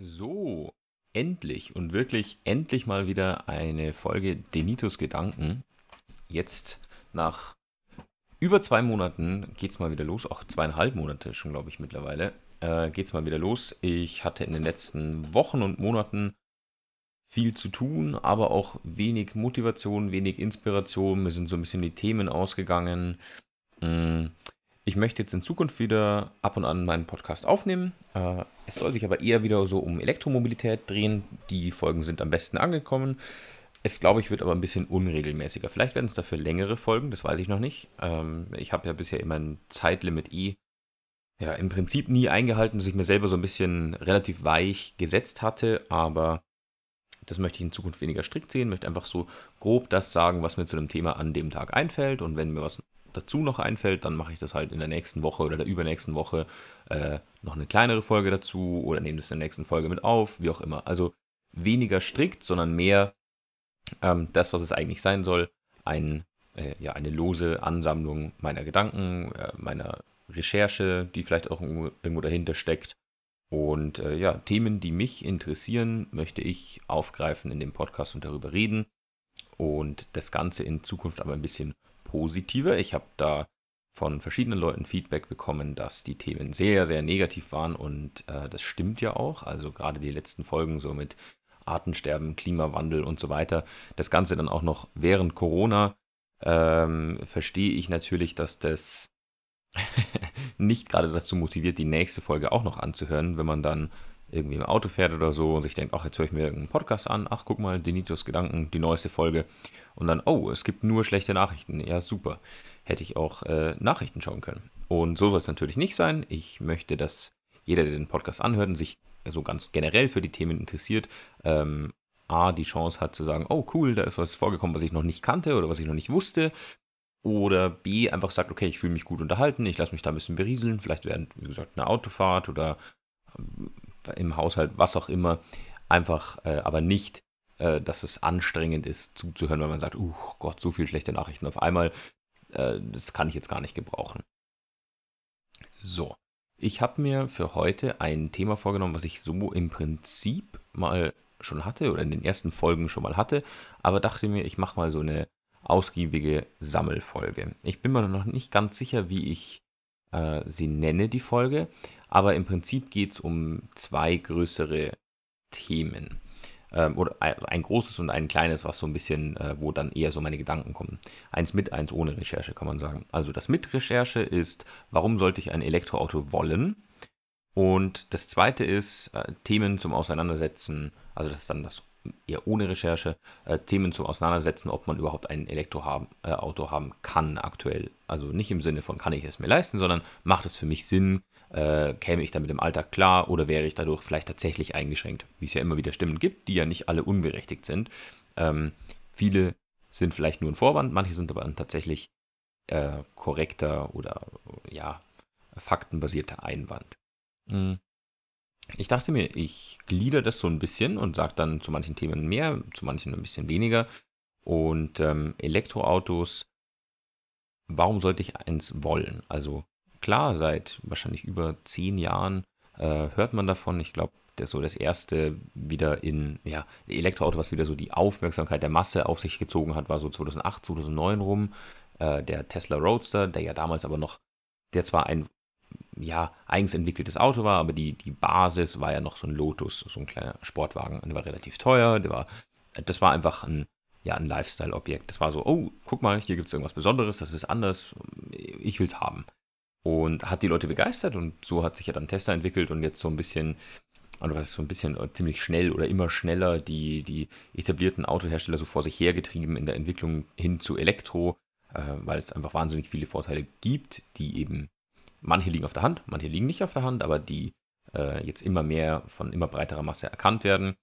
So, endlich und wirklich endlich mal wieder eine Folge Denitos Gedanken. Jetzt nach über zwei Monaten geht es mal wieder los, auch zweieinhalb Monate schon, glaube ich, mittlerweile, äh, geht es mal wieder los. Ich hatte in den letzten Wochen und Monaten viel zu tun, aber auch wenig Motivation, wenig Inspiration. Mir sind so ein bisschen die Themen ausgegangen. Hm, ich möchte jetzt in Zukunft wieder ab und an meinen Podcast aufnehmen. Äh, es soll sich aber eher wieder so um Elektromobilität drehen. Die Folgen sind am besten angekommen. Es, glaube ich, wird aber ein bisschen unregelmäßiger. Vielleicht werden es dafür längere Folgen, das weiß ich noch nicht. Ähm, ich habe ja bisher immer ein Zeitlimit eh ja, im Prinzip nie eingehalten, dass ich mir selber so ein bisschen relativ weich gesetzt hatte, aber das möchte ich in Zukunft weniger strikt sehen, möchte einfach so grob das sagen, was mir zu dem Thema an dem Tag einfällt und wenn mir was dazu noch einfällt, dann mache ich das halt in der nächsten Woche oder der übernächsten Woche äh, noch eine kleinere Folge dazu oder nehme das in der nächsten Folge mit auf, wie auch immer. Also weniger strikt, sondern mehr ähm, das, was es eigentlich sein soll, ein, äh, ja, eine lose Ansammlung meiner Gedanken, äh, meiner Recherche, die vielleicht auch irgendwo, irgendwo dahinter steckt. Und äh, ja, Themen, die mich interessieren, möchte ich aufgreifen in dem Podcast und darüber reden. Und das Ganze in Zukunft aber ein bisschen positiver. Ich habe da von verschiedenen Leuten Feedback bekommen, dass die Themen sehr, sehr negativ waren und äh, das stimmt ja auch. Also gerade die letzten Folgen so mit Artensterben, Klimawandel und so weiter. Das Ganze dann auch noch während Corona ähm, verstehe ich natürlich, dass das nicht gerade dazu motiviert, die nächste Folge auch noch anzuhören, wenn man dann irgendwie im Auto fährt oder so und sich denkt, ach, jetzt höre ich mir irgendeinen Podcast an, ach, guck mal, Denitos Gedanken, die neueste Folge. Und dann, oh, es gibt nur schlechte Nachrichten. Ja, super. Hätte ich auch äh, Nachrichten schauen können. Und so soll es natürlich nicht sein. Ich möchte, dass jeder, der den Podcast anhört und sich so ganz generell für die Themen interessiert, ähm, A, die Chance hat zu sagen, oh cool, da ist was vorgekommen, was ich noch nicht kannte oder was ich noch nicht wusste. Oder B, einfach sagt, okay, ich fühle mich gut unterhalten, ich lasse mich da ein bisschen berieseln, vielleicht während, wie gesagt, einer Autofahrt oder im Haushalt, was auch immer, einfach äh, aber nicht, äh, dass es anstrengend ist zuzuhören, weil man sagt, uh Gott, so viel schlechte Nachrichten auf einmal, äh, das kann ich jetzt gar nicht gebrauchen. So, ich habe mir für heute ein Thema vorgenommen, was ich so im Prinzip mal schon hatte oder in den ersten Folgen schon mal hatte, aber dachte mir, ich mache mal so eine ausgiebige Sammelfolge. Ich bin mir noch nicht ganz sicher, wie ich äh, sie nenne, die Folge. Aber im Prinzip geht es um zwei größere Themen. Ähm, oder ein großes und ein kleines, was so ein bisschen, äh, wo dann eher so meine Gedanken kommen. Eins mit, eins ohne Recherche, kann man sagen. Also das mit Recherche ist, warum sollte ich ein Elektroauto wollen? Und das zweite ist, äh, Themen zum Auseinandersetzen, also das ist dann das eher ohne Recherche, äh, Themen zum Auseinandersetzen, ob man überhaupt ein Elektroauto haben, äh, haben kann aktuell. Also nicht im Sinne von, kann ich es mir leisten, sondern macht es für mich Sinn, äh, käme ich damit im Alltag klar oder wäre ich dadurch vielleicht tatsächlich eingeschränkt, wie es ja immer wieder Stimmen gibt, die ja nicht alle unberechtigt sind. Ähm, viele sind vielleicht nur ein Vorwand, manche sind aber tatsächlich äh, korrekter oder ja, faktenbasierter Einwand. Mhm. Ich dachte mir, ich glieder das so ein bisschen und sage dann zu manchen Themen mehr, zu manchen ein bisschen weniger. Und ähm, Elektroautos, warum sollte ich eins wollen? Also klar, seit wahrscheinlich über zehn Jahren äh, hört man davon. Ich glaube, das so das erste wieder in, ja, Elektroauto, was wieder so die Aufmerksamkeit der Masse auf sich gezogen hat, war so 2008, 2009 rum. Äh, der Tesla Roadster, der ja damals aber noch, der zwar ein ja, eigens entwickeltes Auto war, aber die, die Basis war ja noch so ein Lotus, so ein kleiner Sportwagen. Der war relativ teuer, der war, das war einfach ein, ja, ein Lifestyle-Objekt. Das war so, oh, guck mal, hier gibt es irgendwas Besonderes, das ist anders, ich will es haben. Und hat die Leute begeistert und so hat sich ja dann Tesla entwickelt und jetzt so ein bisschen, oder was so ein bisschen ziemlich schnell oder immer schneller die, die etablierten Autohersteller so vor sich hergetrieben in der Entwicklung hin zu Elektro, äh, weil es einfach wahnsinnig viele Vorteile gibt, die eben Manche liegen auf der Hand, manche liegen nicht auf der Hand, aber die äh, jetzt immer mehr von immer breiterer Masse erkannt werden.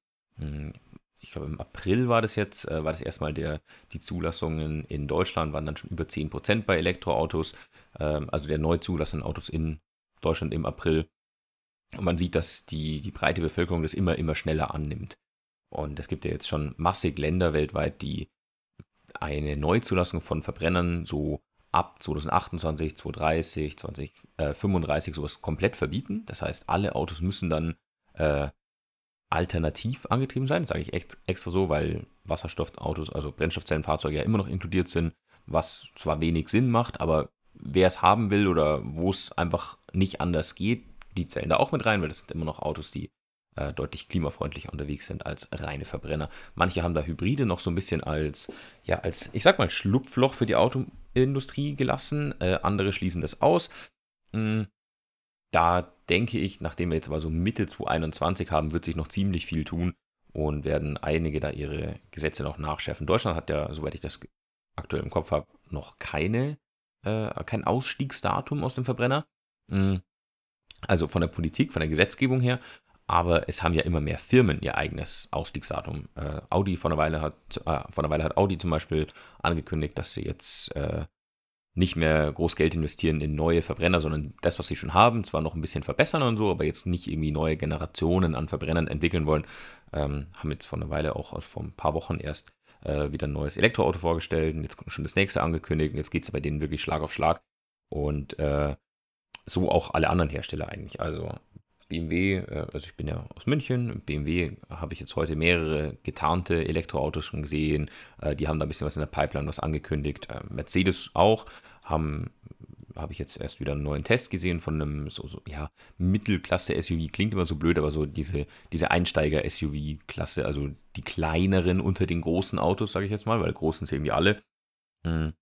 Ich glaube, im April war das jetzt, äh, war das erstmal der, die Zulassungen in Deutschland waren dann schon über 10% bei Elektroautos, ähm, also der neu zulassenden Autos in Deutschland im April. Und man sieht, dass die, die breite Bevölkerung das immer, immer schneller annimmt. Und es gibt ja jetzt schon massig Länder weltweit, die eine Neuzulassung von Verbrennern so ab 2028, 2030, 2035 sowas komplett verbieten. Das heißt, alle Autos müssen dann äh, alternativ angetrieben sein. Das sage ich extra so, weil Wasserstoffautos, also Brennstoffzellenfahrzeuge ja immer noch inkludiert sind, was zwar wenig Sinn macht, aber wer es haben will oder wo es einfach nicht anders geht, die zählen da auch mit rein, weil das sind immer noch Autos, die äh, deutlich klimafreundlicher unterwegs sind als reine Verbrenner. Manche haben da Hybride noch so ein bisschen als, ja, als, ich sag mal, Schlupfloch für die Autoindustrie gelassen. Äh, andere schließen das aus. Mhm. Da denke ich, nachdem wir jetzt aber so Mitte 2021 haben, wird sich noch ziemlich viel tun und werden einige da ihre Gesetze noch nachschärfen. Deutschland hat ja, soweit ich das aktuell im Kopf habe, noch keine, äh, kein Ausstiegsdatum aus dem Verbrenner. Mhm. Also von der Politik, von der Gesetzgebung her. Aber es haben ja immer mehr Firmen ihr eigenes Ausstiegsdatum. Äh, Audi vor einer Weile hat, äh, vor einer Weile hat Audi zum Beispiel angekündigt, dass sie jetzt äh, nicht mehr groß Geld investieren in neue Verbrenner, sondern das, was sie schon haben, zwar noch ein bisschen verbessern und so, aber jetzt nicht irgendwie neue Generationen an Verbrennern entwickeln wollen. Ähm, haben jetzt vor einer Weile auch vor ein paar Wochen erst äh, wieder ein neues Elektroauto vorgestellt und jetzt schon das nächste angekündigt und jetzt geht es bei denen wirklich Schlag auf Schlag. Und äh, so auch alle anderen Hersteller eigentlich. Also BMW, äh, also ich bin ja aus München, BMW habe ich jetzt heute mehrere getarnte Elektroautos schon gesehen, äh, die haben da ein bisschen was in der Pipeline, was angekündigt. Äh, Mercedes auch, haben habe ich jetzt erst wieder einen neuen Test gesehen von einem so, so ja, Mittelklasse-SUV. Klingt immer so blöd, aber so diese, diese Einsteiger-SUV-Klasse, also die kleineren unter den großen Autos, sage ich jetzt mal, weil großen sind irgendwie alle. Mhm.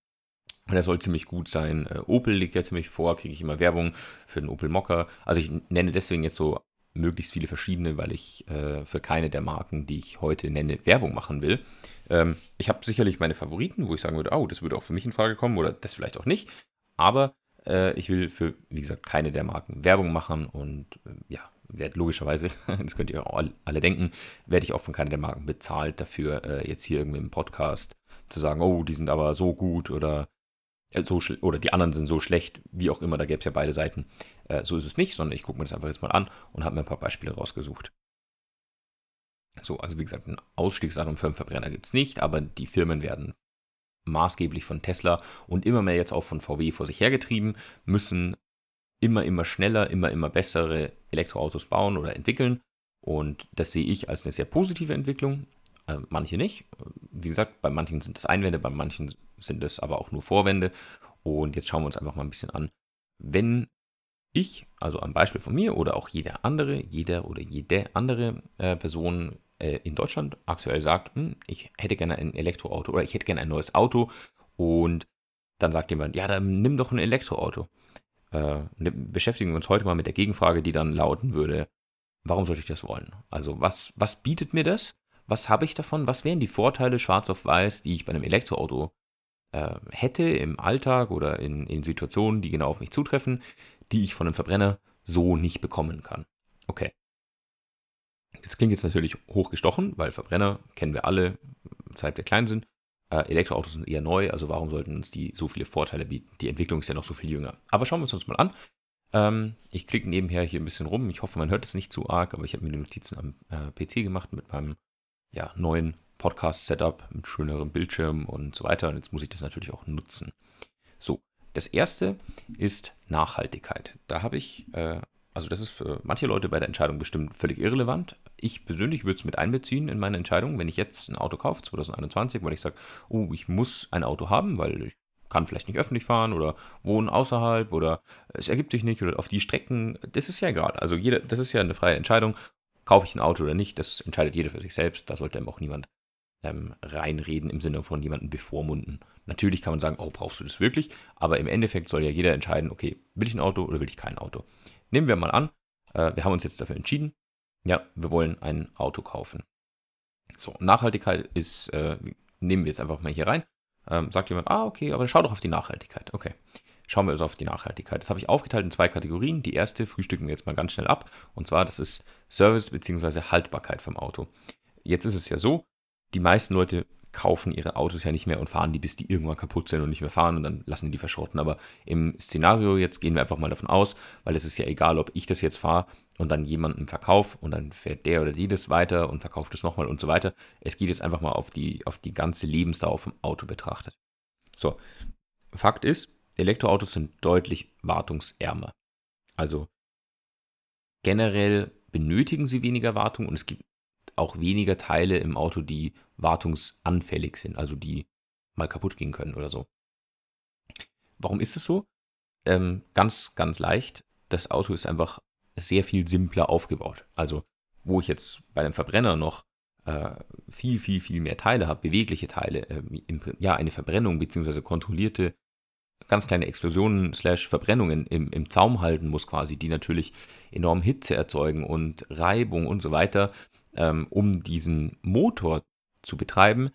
Der soll ziemlich gut sein. Äh, Opel liegt ja ziemlich vor, kriege ich immer Werbung für den Opel Mokka. Also ich nenne deswegen jetzt so möglichst viele verschiedene, weil ich äh, für keine der Marken, die ich heute nenne, Werbung machen will. Ähm, ich habe sicherlich meine Favoriten, wo ich sagen würde, oh, das würde auch für mich in Frage kommen oder das vielleicht auch nicht. Aber äh, ich will für, wie gesagt, keine der Marken Werbung machen und äh, ja, werde logischerweise, das könnt ihr auch alle denken, werde ich auch von keiner der Marken bezahlt dafür, äh, jetzt hier irgendwie im Podcast zu sagen, oh, die sind aber so gut oder so oder die anderen sind so schlecht, wie auch immer, da gäbe es ja beide Seiten. Äh, so ist es nicht, sondern ich gucke mir das einfach jetzt mal an und habe mir ein paar Beispiele rausgesucht. So, also wie gesagt, ein Ausstiegsdatum für einen Verbrenner gibt es nicht, aber die Firmen werden maßgeblich von Tesla und immer mehr jetzt auch von VW vor sich hergetrieben, müssen immer, immer schneller, immer, immer bessere Elektroautos bauen oder entwickeln. Und das sehe ich als eine sehr positive Entwicklung. Äh, manche nicht. Wie gesagt, bei manchen sind es Einwände, bei manchen sind es aber auch nur Vorwände. Und jetzt schauen wir uns einfach mal ein bisschen an, wenn ich, also am Beispiel von mir oder auch jeder andere, jeder oder jede andere äh, Person äh, in Deutschland aktuell sagt, hm, ich hätte gerne ein Elektroauto oder ich hätte gerne ein neues Auto und dann sagt jemand, ja, dann nimm doch ein Elektroauto. Äh, beschäftigen wir uns heute mal mit der Gegenfrage, die dann lauten würde, warum sollte ich das wollen? Also was, was bietet mir das? Was habe ich davon? Was wären die Vorteile schwarz auf weiß, die ich bei einem Elektroauto äh, hätte im Alltag oder in, in Situationen, die genau auf mich zutreffen, die ich von einem Verbrenner so nicht bekommen kann. Okay. Das klingt jetzt natürlich hochgestochen, weil Verbrenner kennen wir alle, seit wir klein sind. Äh, Elektroautos sind eher neu, also warum sollten uns die so viele Vorteile bieten? Die Entwicklung ist ja noch so viel jünger. Aber schauen wir uns uns mal an. Ähm, ich klicke nebenher hier ein bisschen rum. Ich hoffe, man hört es nicht zu arg, aber ich habe mir die Notizen am äh, PC gemacht mit meinem ja, neuen Podcast-Setup mit schönerem Bildschirm und so weiter. Und jetzt muss ich das natürlich auch nutzen. So, das erste ist Nachhaltigkeit. Da habe ich, äh, also das ist für manche Leute bei der Entscheidung bestimmt völlig irrelevant. Ich persönlich würde es mit einbeziehen in meine Entscheidung, wenn ich jetzt ein Auto kaufe, 2021, weil ich sage, oh, ich muss ein Auto haben, weil ich kann vielleicht nicht öffentlich fahren oder wohnen außerhalb oder es ergibt sich nicht oder auf die Strecken, das ist ja egal. Also jeder, das ist ja eine freie Entscheidung. Kaufe ich ein Auto oder nicht, das entscheidet jeder für sich selbst. Da sollte eben auch niemand ähm, reinreden im Sinne von jemanden bevormunden. Natürlich kann man sagen, oh, brauchst du das wirklich? Aber im Endeffekt soll ja jeder entscheiden, okay, will ich ein Auto oder will ich kein Auto? Nehmen wir mal an, äh, wir haben uns jetzt dafür entschieden, ja, wir wollen ein Auto kaufen. So, Nachhaltigkeit ist, äh, nehmen wir jetzt einfach mal hier rein. Ähm, sagt jemand, ah, okay, aber schau doch auf die Nachhaltigkeit. Okay, schauen wir also auf die Nachhaltigkeit. Das habe ich aufgeteilt in zwei Kategorien. Die erste frühstücken wir jetzt mal ganz schnell ab. Und zwar, das ist Service bzw. Haltbarkeit vom Auto. Jetzt ist es ja so, die meisten Leute kaufen ihre Autos ja nicht mehr und fahren die, bis die irgendwann kaputt sind und nicht mehr fahren und dann lassen die die verschrotten. Aber im Szenario jetzt gehen wir einfach mal davon aus, weil es ist ja egal, ob ich das jetzt fahre und dann jemanden verkaufe und dann fährt der oder die das weiter und verkauft es nochmal und so weiter. Es geht jetzt einfach mal auf die, auf die ganze Lebensdauer vom Auto betrachtet. So, Fakt ist, Elektroautos sind deutlich wartungsärmer. Also generell benötigen sie weniger Wartung und es gibt auch weniger Teile im Auto, die wartungsanfällig sind, also die mal kaputt gehen können oder so. Warum ist es so? Ähm, ganz, ganz leicht. Das Auto ist einfach sehr viel simpler aufgebaut. Also, wo ich jetzt bei einem Verbrenner noch äh, viel, viel, viel mehr Teile habe, bewegliche Teile, äh, im, ja, eine Verbrennung bzw. kontrollierte ganz kleine Explosionen slash Verbrennungen im, im Zaum halten muss quasi, die natürlich enorm Hitze erzeugen und Reibung und so weiter, ähm, um diesen Motor zu betreiben,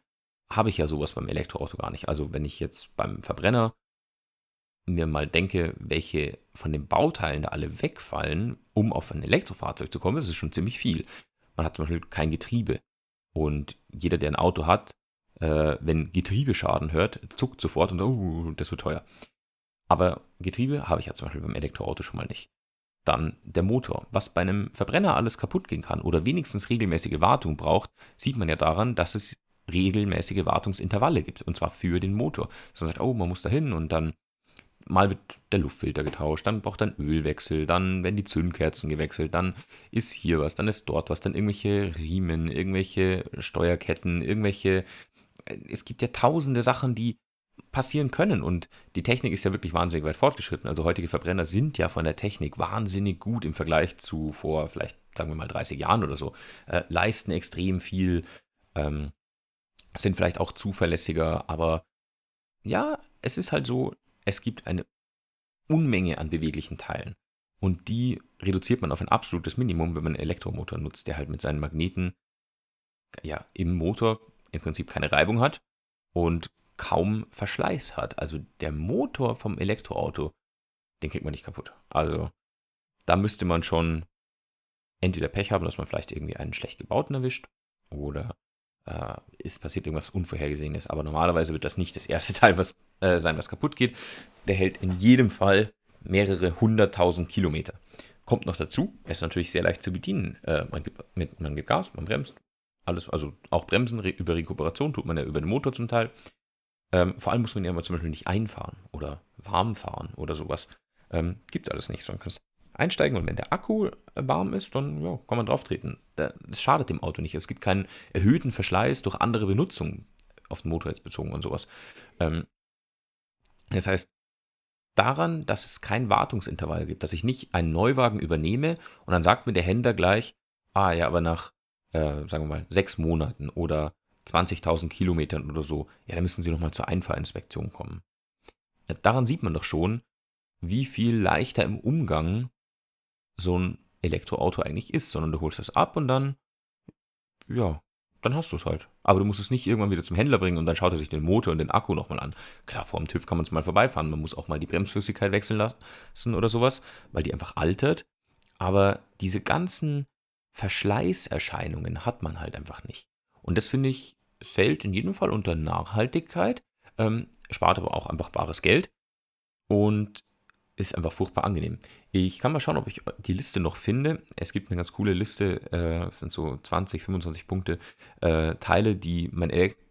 habe ich ja sowas beim Elektroauto gar nicht. Also wenn ich jetzt beim Verbrenner mir mal denke, welche von den Bauteilen da alle wegfallen, um auf ein Elektrofahrzeug zu kommen, ist es schon ziemlich viel. Man hat zum Beispiel kein Getriebe. Und jeder, der ein Auto hat, äh, wenn Getriebeschaden hört, zuckt sofort und uh, das wird teuer. Aber Getriebe habe ich ja zum Beispiel beim Elektroauto schon mal nicht. Dann der Motor. Was bei einem Verbrenner alles kaputt gehen kann oder wenigstens regelmäßige Wartung braucht, sieht man ja daran, dass es regelmäßige Wartungsintervalle gibt. Und zwar für den Motor. So man sagt, oh, man muss da hin und dann mal wird der Luftfilter getauscht, dann braucht er einen Ölwechsel, dann werden die Zündkerzen gewechselt, dann ist hier was, dann ist dort was, dann irgendwelche Riemen, irgendwelche Steuerketten, irgendwelche es gibt ja tausende Sachen, die passieren können und die Technik ist ja wirklich wahnsinnig weit fortgeschritten. Also heutige Verbrenner sind ja von der Technik wahnsinnig gut im Vergleich zu vor vielleicht, sagen wir mal, 30 Jahren oder so, äh, leisten extrem viel, ähm, sind vielleicht auch zuverlässiger, aber ja, es ist halt so, es gibt eine Unmenge an beweglichen Teilen. Und die reduziert man auf ein absolutes Minimum, wenn man einen Elektromotor nutzt, der halt mit seinen Magneten ja, im Motor im Prinzip keine Reibung hat und kaum Verschleiß hat. Also der Motor vom Elektroauto, den kriegt man nicht kaputt. Also da müsste man schon entweder Pech haben, dass man vielleicht irgendwie einen schlecht gebauten erwischt oder äh, ist passiert irgendwas Unvorhergesehenes. Aber normalerweise wird das nicht das erste Teil was, äh, sein, was kaputt geht. Der hält in jedem Fall mehrere hunderttausend Kilometer. Kommt noch dazu, er ist natürlich sehr leicht zu bedienen. Äh, man, gibt, mit, man gibt Gas, man bremst, alles, also auch Bremsen re über Rekuperation tut man ja über den Motor zum Teil. Ähm, vor allem muss man ja mal zum Beispiel nicht einfahren oder warm fahren oder sowas. Ähm, Gibt es alles nicht, sondern kannst einsteigen und wenn der Akku warm ist, dann ja, kann man drauf treten. Das schadet dem Auto nicht. Es gibt keinen erhöhten Verschleiß durch andere Benutzung auf den Motor jetzt bezogen und sowas. Ähm, das heißt, daran, dass es kein Wartungsintervall gibt, dass ich nicht einen Neuwagen übernehme und dann sagt mir der Händler gleich, ah ja, aber nach äh, sagen wir mal, sechs Monaten oder 20.000 Kilometern oder so, ja, dann müssen Sie nochmal zur Einfahrinspektion kommen. Ja, daran sieht man doch schon, wie viel leichter im Umgang so ein Elektroauto eigentlich ist, sondern du holst es ab und dann, ja, dann hast du es halt. Aber du musst es nicht irgendwann wieder zum Händler bringen und dann schaut er sich den Motor und den Akku nochmal an. Klar, vor dem TÜV kann man es mal vorbeifahren. Man muss auch mal die Bremsflüssigkeit wechseln lassen oder sowas, weil die einfach altert. Aber diese ganzen Verschleißerscheinungen hat man halt einfach nicht. Und das finde ich, fällt in jedem Fall unter Nachhaltigkeit, ähm, spart aber auch einfach bares Geld und ist einfach furchtbar angenehm. Ich kann mal schauen, ob ich die Liste noch finde. Es gibt eine ganz coole Liste, äh, es sind so 20, 25 Punkte, äh, Teile, die mein Elektroauto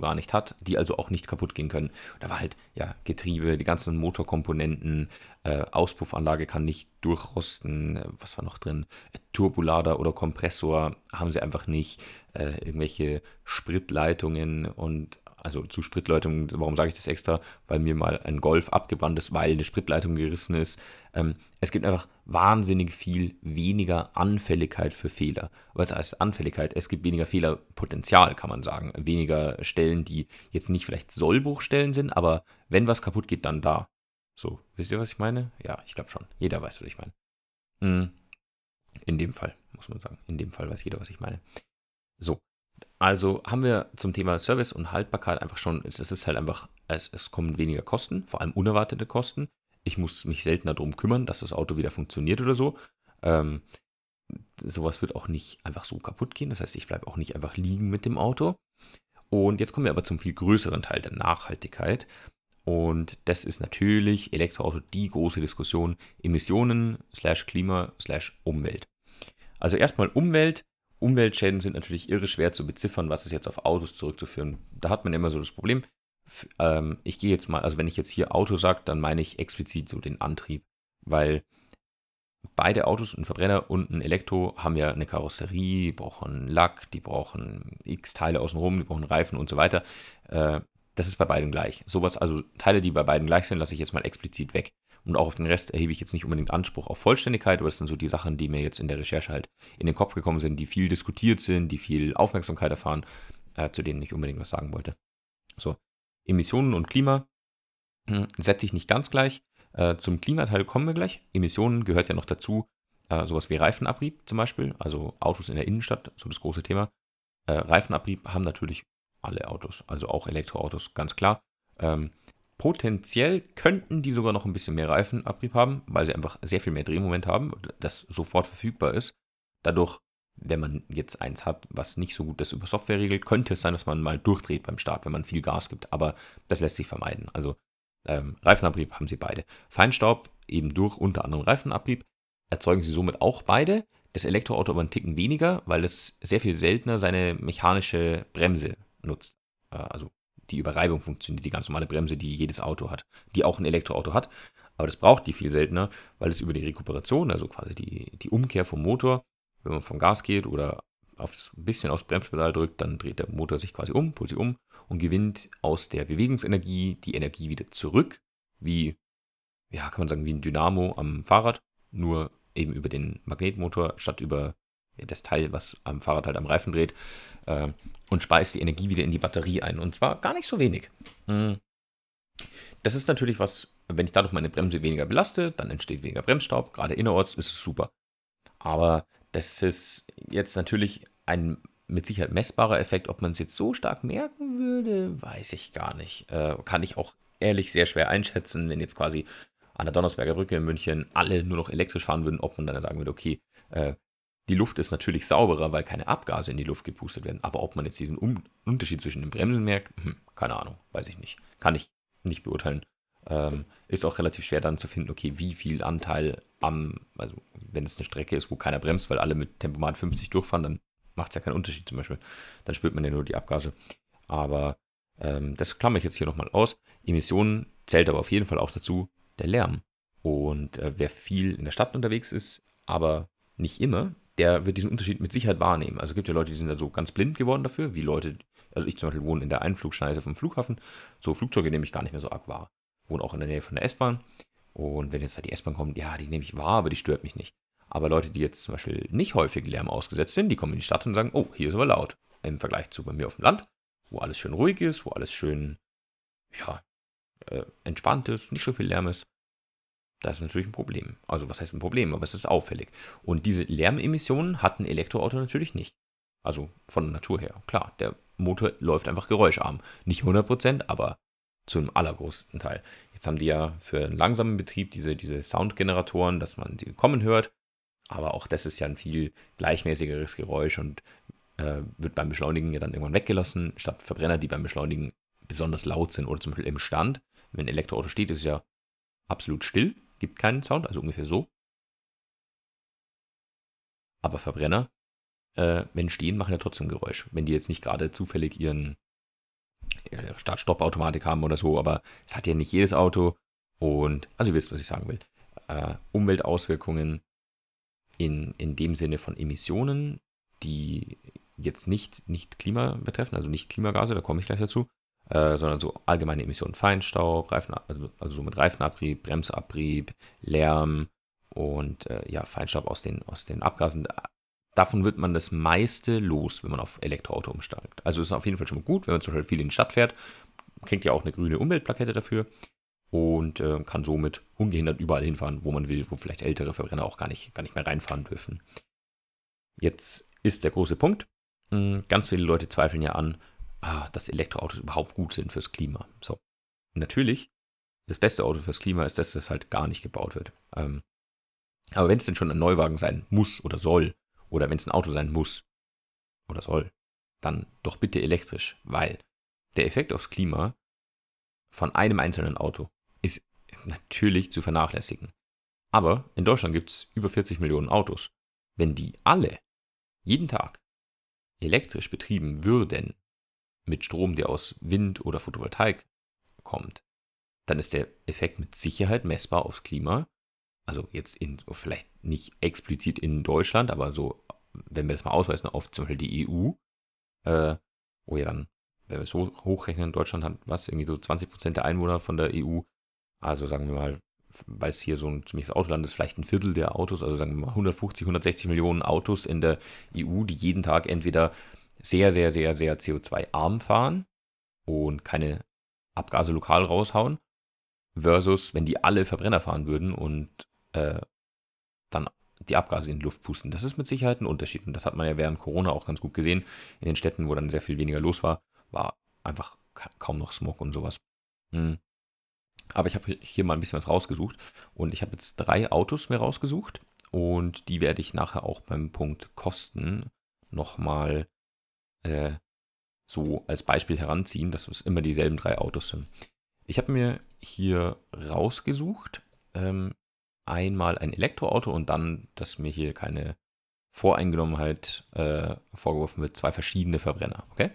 gar nicht hat, die also auch nicht kaputt gehen können. Da war halt, ja, Getriebe, die ganzen Motorkomponenten, äh, Auspuffanlage kann nicht durchrosten, äh, was war noch drin? Turbolader oder Kompressor haben sie einfach nicht, äh, irgendwelche Spritleitungen und also zu Spritleitungen, warum sage ich das extra? Weil mir mal ein Golf abgebrannt ist, weil eine Spritleitung gerissen ist. Ähm, es gibt einfach wahnsinnig viel weniger Anfälligkeit für Fehler. Was heißt Anfälligkeit? Es gibt weniger Fehlerpotenzial, kann man sagen. Weniger Stellen, die jetzt nicht vielleicht Sollbruchstellen sind, aber wenn was kaputt geht, dann da. So, wisst ihr, was ich meine? Ja, ich glaube schon. Jeder weiß, was ich meine. Hm. In dem Fall, muss man sagen. In dem Fall weiß jeder, was ich meine. So, also haben wir zum Thema Service und Haltbarkeit einfach schon, das ist halt einfach, es, es kommen weniger Kosten, vor allem unerwartete Kosten. Ich muss mich seltener darum kümmern, dass das Auto wieder funktioniert oder so. Ähm, sowas wird auch nicht einfach so kaputt gehen. Das heißt, ich bleibe auch nicht einfach liegen mit dem Auto. Und jetzt kommen wir aber zum viel größeren Teil der Nachhaltigkeit. Und das ist natürlich Elektroauto die große Diskussion Emissionen Klima Umwelt. Also erstmal Umwelt. Umweltschäden sind natürlich irre schwer zu beziffern, was ist jetzt auf Autos zurückzuführen. Da hat man immer so das Problem. Ähm, ich gehe jetzt mal, also wenn ich jetzt hier Auto sage, dann meine ich explizit so den Antrieb, weil beide Autos, ein Verbrenner und ein Elektro, haben ja eine Karosserie, die brauchen Lack, die brauchen x Teile außenrum, die brauchen Reifen und so weiter. Äh, das ist bei beiden gleich. Sowas, also Teile, die bei beiden gleich sind, lasse ich jetzt mal explizit weg. Und auch auf den Rest erhebe ich jetzt nicht unbedingt Anspruch auf Vollständigkeit, aber das sind so die Sachen, die mir jetzt in der Recherche halt in den Kopf gekommen sind, die viel diskutiert sind, die viel Aufmerksamkeit erfahren, äh, zu denen ich unbedingt was sagen wollte. So, Emissionen und Klima hm, setze ich nicht ganz gleich. Äh, zum Klimateil kommen wir gleich. Emissionen gehört ja noch dazu, äh, sowas wie Reifenabrieb zum Beispiel, also Autos in der Innenstadt, so das große Thema. Äh, Reifenabrieb haben natürlich alle Autos, also auch Elektroautos, ganz klar. Ähm, potenziell könnten die sogar noch ein bisschen mehr Reifenabrieb haben, weil sie einfach sehr viel mehr Drehmoment haben, das sofort verfügbar ist. Dadurch, wenn man jetzt eins hat, was nicht so gut das über Software regelt, könnte es sein, dass man mal durchdreht beim Start, wenn man viel Gas gibt. Aber das lässt sich vermeiden. Also ähm, Reifenabrieb haben sie beide. Feinstaub eben durch unter anderem Reifenabrieb erzeugen sie somit auch beide. Das Elektroauto aber einen Ticken weniger, weil es sehr viel seltener seine mechanische Bremse nutzt. Äh, also die Überreibung funktioniert, die ganz normale Bremse, die jedes Auto hat, die auch ein Elektroauto hat. Aber das braucht die viel seltener, weil es über die Rekuperation, also quasi die, die Umkehr vom Motor, wenn man vom Gas geht oder aufs, ein bisschen aufs Bremspedal drückt, dann dreht der Motor sich quasi um, pullt sich um und gewinnt aus der Bewegungsenergie die Energie wieder zurück, wie, ja, kann man sagen, wie ein Dynamo am Fahrrad, nur eben über den Magnetmotor statt über das Teil, was am Fahrrad halt am Reifen dreht, äh, und speist die Energie wieder in die Batterie ein. Und zwar gar nicht so wenig. Hm. Das ist natürlich was, wenn ich dadurch meine Bremse weniger belaste, dann entsteht weniger Bremsstaub. Gerade innerorts ist es super. Aber das ist jetzt natürlich ein mit Sicherheit messbarer Effekt. Ob man es jetzt so stark merken würde, weiß ich gar nicht. Äh, kann ich auch ehrlich sehr schwer einschätzen, wenn jetzt quasi an der Donnersberger Brücke in München alle nur noch elektrisch fahren würden, ob man dann sagen würde, okay, äh, die Luft ist natürlich sauberer, weil keine Abgase in die Luft gepustet werden. Aber ob man jetzt diesen um Unterschied zwischen den Bremsen merkt, hm, keine Ahnung, weiß ich nicht. Kann ich nicht beurteilen. Ähm, ist auch relativ schwer dann zu finden, okay, wie viel Anteil am, also wenn es eine Strecke ist, wo keiner bremst, weil alle mit Tempomat 50 durchfahren, dann macht es ja keinen Unterschied zum Beispiel. Dann spürt man ja nur die Abgase. Aber ähm, das klammer ich jetzt hier nochmal aus. Emissionen zählt aber auf jeden Fall auch dazu der Lärm. Und äh, wer viel in der Stadt unterwegs ist, aber nicht immer, der wird diesen Unterschied mit Sicherheit wahrnehmen. Also es gibt ja Leute, die sind da so ganz blind geworden dafür, wie Leute, also ich zum Beispiel wohne in der Einflugschneise vom Flughafen, so Flugzeuge nehme ich gar nicht mehr so arg wahr. Wohne auch in der Nähe von der S-Bahn und wenn jetzt da die S-Bahn kommt, ja, die nehme ich wahr, aber die stört mich nicht. Aber Leute, die jetzt zum Beispiel nicht häufig Lärm ausgesetzt sind, die kommen in die Stadt und sagen, oh, hier ist aber laut. Im Vergleich zu bei mir auf dem Land, wo alles schön ruhig ist, wo alles schön, ja, äh, entspannt ist, nicht so viel Lärm ist. Das ist natürlich ein Problem. Also was heißt ein Problem, aber es ist auffällig. Und diese Lärmemissionen hat ein Elektroauto natürlich nicht. Also von Natur her. Klar, der Motor läuft einfach geräuscharm. Nicht 100%, aber zu einem allergrößten Teil. Jetzt haben die ja für einen langsamen Betrieb diese, diese Soundgeneratoren, dass man die kommen hört. Aber auch das ist ja ein viel gleichmäßigeres Geräusch und äh, wird beim Beschleunigen ja dann irgendwann weggelassen, statt Verbrenner, die beim Beschleunigen besonders laut sind oder zum Beispiel im Stand. Wenn ein Elektroauto steht, ist es ja absolut still gibt keinen Sound, also ungefähr so. Aber Verbrenner, äh, wenn stehen, machen ja trotzdem Geräusch. Wenn die jetzt nicht gerade zufällig ihren Start-Stopp-Automatik haben oder so, aber es hat ja nicht jedes Auto. Und, also ihr wisst, was ich sagen will. Äh, Umweltauswirkungen in, in dem Sinne von Emissionen, die jetzt nicht, nicht Klima betreffen, also nicht Klimagase, da komme ich gleich dazu, äh, sondern so allgemeine Emissionen Feinstaub, Reifen, also, also so mit Reifenabrieb, Bremsabrieb, Lärm und äh, ja, Feinstaub aus den, aus den Abgasen. Davon wird man das meiste los, wenn man auf Elektroauto umsteigt. Also ist auf jeden Fall schon mal gut, wenn man zum Beispiel viel in die Stadt fährt, kriegt ja auch eine grüne Umweltplakette dafür und äh, kann somit ungehindert überall hinfahren, wo man will, wo vielleicht ältere Verbrenner auch gar nicht, gar nicht mehr reinfahren dürfen. Jetzt ist der große Punkt. Hm, ganz viele Leute zweifeln ja an, ah, dass Elektroautos überhaupt gut sind fürs Klima. So. natürlich, das beste Auto fürs Klima ist, dass das halt gar nicht gebaut wird. Ähm, aber wenn es denn schon ein Neuwagen sein muss oder soll, oder wenn es ein Auto sein muss oder soll, dann doch bitte elektrisch, weil der Effekt aufs Klima von einem einzelnen Auto ist natürlich zu vernachlässigen. Aber in Deutschland gibt es über 40 Millionen Autos. Wenn die alle jeden Tag elektrisch betrieben würden, mit Strom, der aus Wind oder Photovoltaik kommt, dann ist der Effekt mit Sicherheit messbar aufs Klima. Also jetzt in, vielleicht nicht explizit in Deutschland, aber so, wenn wir das mal ausweisen auf zum Beispiel die EU, äh, wo ja dann, wenn wir es so hochrechnen, Deutschland hat was, irgendwie so 20% der Einwohner von der EU, also sagen wir mal, weil es hier so ein ziemliches Autoland ist, vielleicht ein Viertel der Autos, also sagen wir mal 150, 160 Millionen Autos in der EU, die jeden Tag entweder sehr, sehr, sehr, sehr CO2-arm fahren und keine Abgase lokal raushauen, versus wenn die alle Verbrenner fahren würden und äh, dann die Abgase in die Luft pusten. Das ist mit Sicherheit ein Unterschied. Und das hat man ja während Corona auch ganz gut gesehen. In den Städten, wo dann sehr viel weniger los war, war einfach kaum noch Smog und sowas. Hm. Aber ich habe hier mal ein bisschen was rausgesucht. Und ich habe jetzt drei Autos mir rausgesucht. Und die werde ich nachher auch beim Punkt Kosten nochmal äh, so als Beispiel heranziehen, dass es immer dieselben drei Autos sind. Ich habe mir hier rausgesucht, ähm, einmal ein Elektroauto und dann, dass mir hier keine Voreingenommenheit äh, vorgeworfen wird, zwei verschiedene Verbrenner. Okay?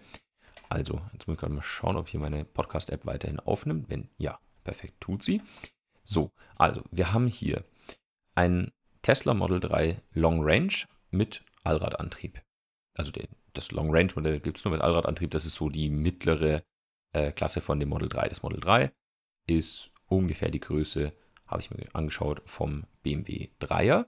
Also, jetzt muss ich gerade mal schauen, ob hier meine Podcast-App weiterhin aufnimmt. Wenn ja, perfekt tut sie. So, also, wir haben hier ein Tesla Model 3 Long Range mit Allradantrieb. Also den, das Long Range Modell gibt es nur mit Allradantrieb. Das ist so die mittlere äh, Klasse von dem Model 3. Das Model 3 ist ungefähr die Größe habe ich mir angeschaut vom BMW 3er.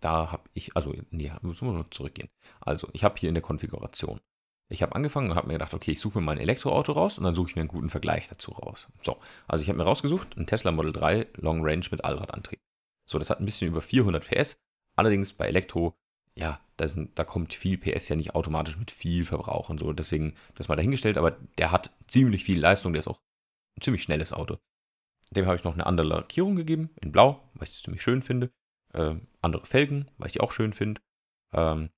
Da habe ich, also, nee, müssen wir noch zurückgehen. Also, ich habe hier in der Konfiguration. Ich habe angefangen und habe mir gedacht, okay, ich suche mir mein Elektroauto raus und dann suche ich mir einen guten Vergleich dazu raus. So, also ich habe mir rausgesucht, ein Tesla Model 3 Long Range mit Allradantrieb. So, das hat ein bisschen über 400 PS. Allerdings bei Elektro, ja, da, sind, da kommt viel PS ja nicht automatisch mit viel Verbrauch und so. Deswegen das mal dahingestellt, aber der hat ziemlich viel Leistung, der ist auch ein ziemlich schnelles Auto. Dem habe ich noch eine andere Lackierung gegeben, in Blau, weil ich es ziemlich schön finde. Äh, andere Felgen, weil ich die auch schön finde. Ähm,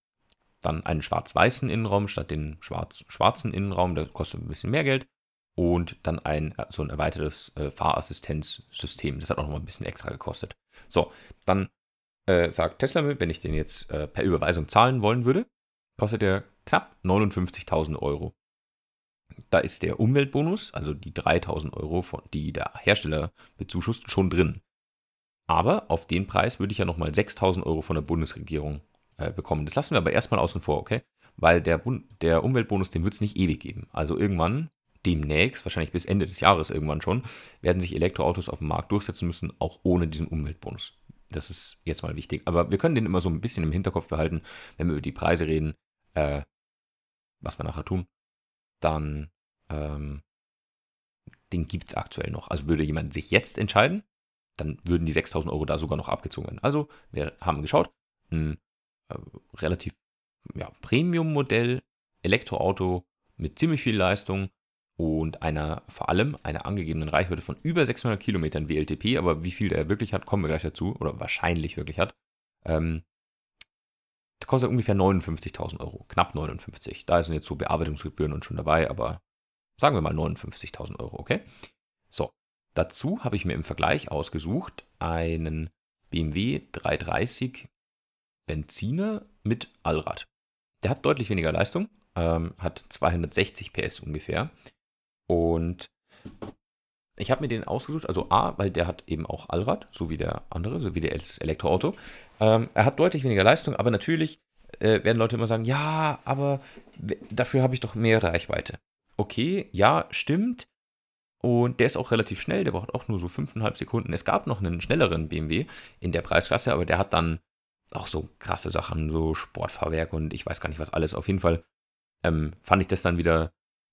dann einen schwarz-weißen Innenraum statt den schwarz-schwarzen Innenraum, der kostet ein bisschen mehr Geld. Und dann ein so ein erweitertes äh, Fahrassistenzsystem. Das hat auch noch mal ein bisschen extra gekostet. So, dann äh, sagt Tesla mir, wenn ich den jetzt äh, per Überweisung zahlen wollen würde, kostet der knapp 59.000 Euro. Da ist der Umweltbonus, also die 3000 Euro, von, die der Hersteller bezuschusst, schon drin. Aber auf den Preis würde ich ja nochmal 6000 Euro von der Bundesregierung äh, bekommen. Das lassen wir aber erstmal außen vor, okay? Weil der, der Umweltbonus, den wird es nicht ewig geben. Also irgendwann, demnächst, wahrscheinlich bis Ende des Jahres irgendwann schon, werden sich Elektroautos auf dem Markt durchsetzen müssen, auch ohne diesen Umweltbonus. Das ist jetzt mal wichtig. Aber wir können den immer so ein bisschen im Hinterkopf behalten, wenn wir über die Preise reden, äh, was wir nachher tun dann ähm, den gibt es aktuell noch. Also würde jemand sich jetzt entscheiden, dann würden die 6000 Euro da sogar noch abgezogen werden. Also wir haben geschaut, ein äh, relativ ja, Premium-Modell, Elektroauto mit ziemlich viel Leistung und einer vor allem einer angegebenen Reichweite von über 600 Kilometern WLTP, aber wie viel der wirklich hat, kommen wir gleich dazu, oder wahrscheinlich wirklich hat. Ähm, der kostet ungefähr 59.000 Euro, knapp 59. Da sind jetzt so Bearbeitungsgebühren und schon dabei, aber sagen wir mal 59.000 Euro, okay? So, dazu habe ich mir im Vergleich ausgesucht einen BMW 330 Benziner mit Allrad. Der hat deutlich weniger Leistung, ähm, hat 260 PS ungefähr. Und ich habe mir den ausgesucht, also A, weil der hat eben auch Allrad, so wie der andere, so wie das Elektroauto. Ähm, er hat deutlich weniger Leistung, aber natürlich äh, werden Leute immer sagen, ja, aber dafür habe ich doch mehr Reichweite. Okay, ja, stimmt. Und der ist auch relativ schnell, der braucht auch nur so 5,5 Sekunden. Es gab noch einen schnelleren BMW in der Preisklasse, aber der hat dann auch so krasse Sachen, so Sportfahrwerk und ich weiß gar nicht was alles. Auf jeden Fall ähm, fand ich das dann wieder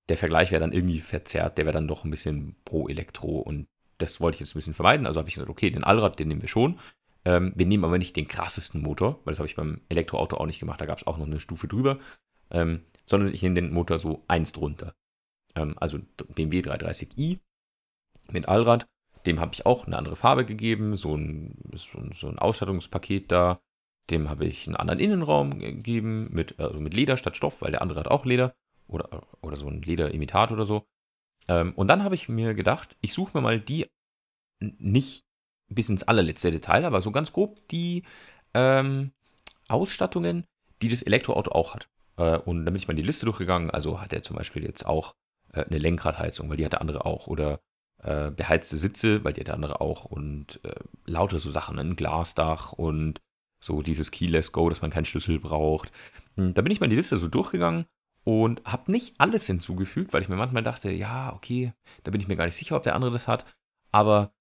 der Vergleich wäre dann irgendwie verzerrt, der wäre dann doch ein bisschen pro Elektro und das wollte ich jetzt ein bisschen vermeiden. Also habe ich gesagt, okay, den Allrad, den nehmen wir schon. Ähm, wir nehmen aber nicht den krassesten Motor, weil das habe ich beim Elektroauto auch nicht gemacht. Da gab es auch noch eine Stufe drüber, ähm, sondern ich nehme den Motor so eins drunter. Ähm, also BMW 330i mit Allrad. Dem habe ich auch eine andere Farbe gegeben, so ein, so ein, so ein Ausstattungspaket da. Dem habe ich einen anderen Innenraum gegeben, mit, also mit Leder statt Stoff, weil der andere hat auch Leder oder, oder so ein Lederimitat oder so. Ähm, und dann habe ich mir gedacht, ich suche mir mal die, nicht bis ins allerletzte Detail, aber so ganz grob die ähm, Ausstattungen, die das Elektroauto auch hat. Äh, und damit ich mal die Liste durchgegangen, also hat er zum Beispiel jetzt auch äh, eine Lenkradheizung, weil die hat der andere auch. Oder äh, beheizte Sitze, weil die der andere auch und äh, lauter so Sachen, ein Glasdach und so dieses Keyless Go, dass man keinen Schlüssel braucht. Hm, da bin ich mal die Liste so durchgegangen und habe nicht alles hinzugefügt, weil ich mir manchmal dachte, ja, okay, da bin ich mir gar nicht sicher, ob der andere das hat. Aber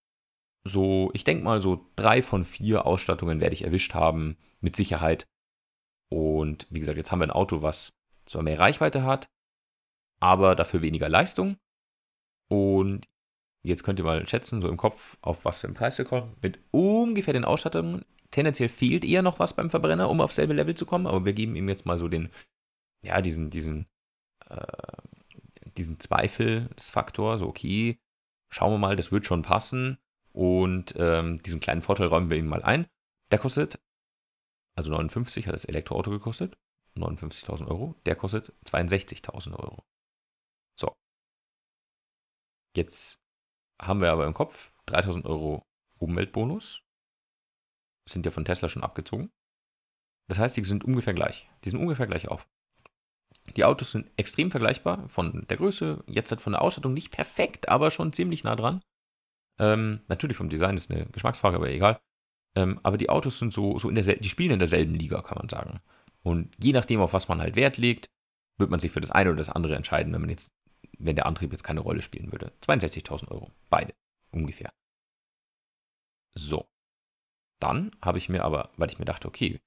so, ich denke mal, so drei von vier Ausstattungen werde ich erwischt haben, mit Sicherheit. Und wie gesagt, jetzt haben wir ein Auto, was zwar mehr Reichweite hat, aber dafür weniger Leistung. Und jetzt könnt ihr mal schätzen, so im Kopf, auf was für einen Preis wir kommen. Mit ungefähr den Ausstattungen. Tendenziell fehlt eher noch was beim Verbrenner, um auf selbe Level zu kommen, aber wir geben ihm jetzt mal so den, ja, diesen, diesen, äh, diesen Zweifelsfaktor, so okay, schauen wir mal, das wird schon passen. Und ähm, diesen kleinen Vorteil räumen wir ihm mal ein. Der kostet, also 59 hat das Elektroauto gekostet, 59.000 Euro. Der kostet 62.000 Euro. So. Jetzt haben wir aber im Kopf 3.000 Euro Umweltbonus. Sind ja von Tesla schon abgezogen. Das heißt, die sind ungefähr gleich. Die sind ungefähr gleich auf. Die Autos sind extrem vergleichbar von der Größe, jetzt halt von der Ausstattung nicht perfekt, aber schon ziemlich nah dran. Ähm, natürlich vom Design ist eine Geschmacksfrage, aber egal. Ähm, aber die Autos sind so, so in der die spielen in derselben Liga, kann man sagen. Und je nachdem, auf was man halt Wert legt, wird man sich für das eine oder das andere entscheiden, wenn man jetzt, wenn der Antrieb jetzt keine Rolle spielen würde. 62.000 Euro, beide ungefähr. So. Dann habe ich mir aber, weil ich mir dachte, okay,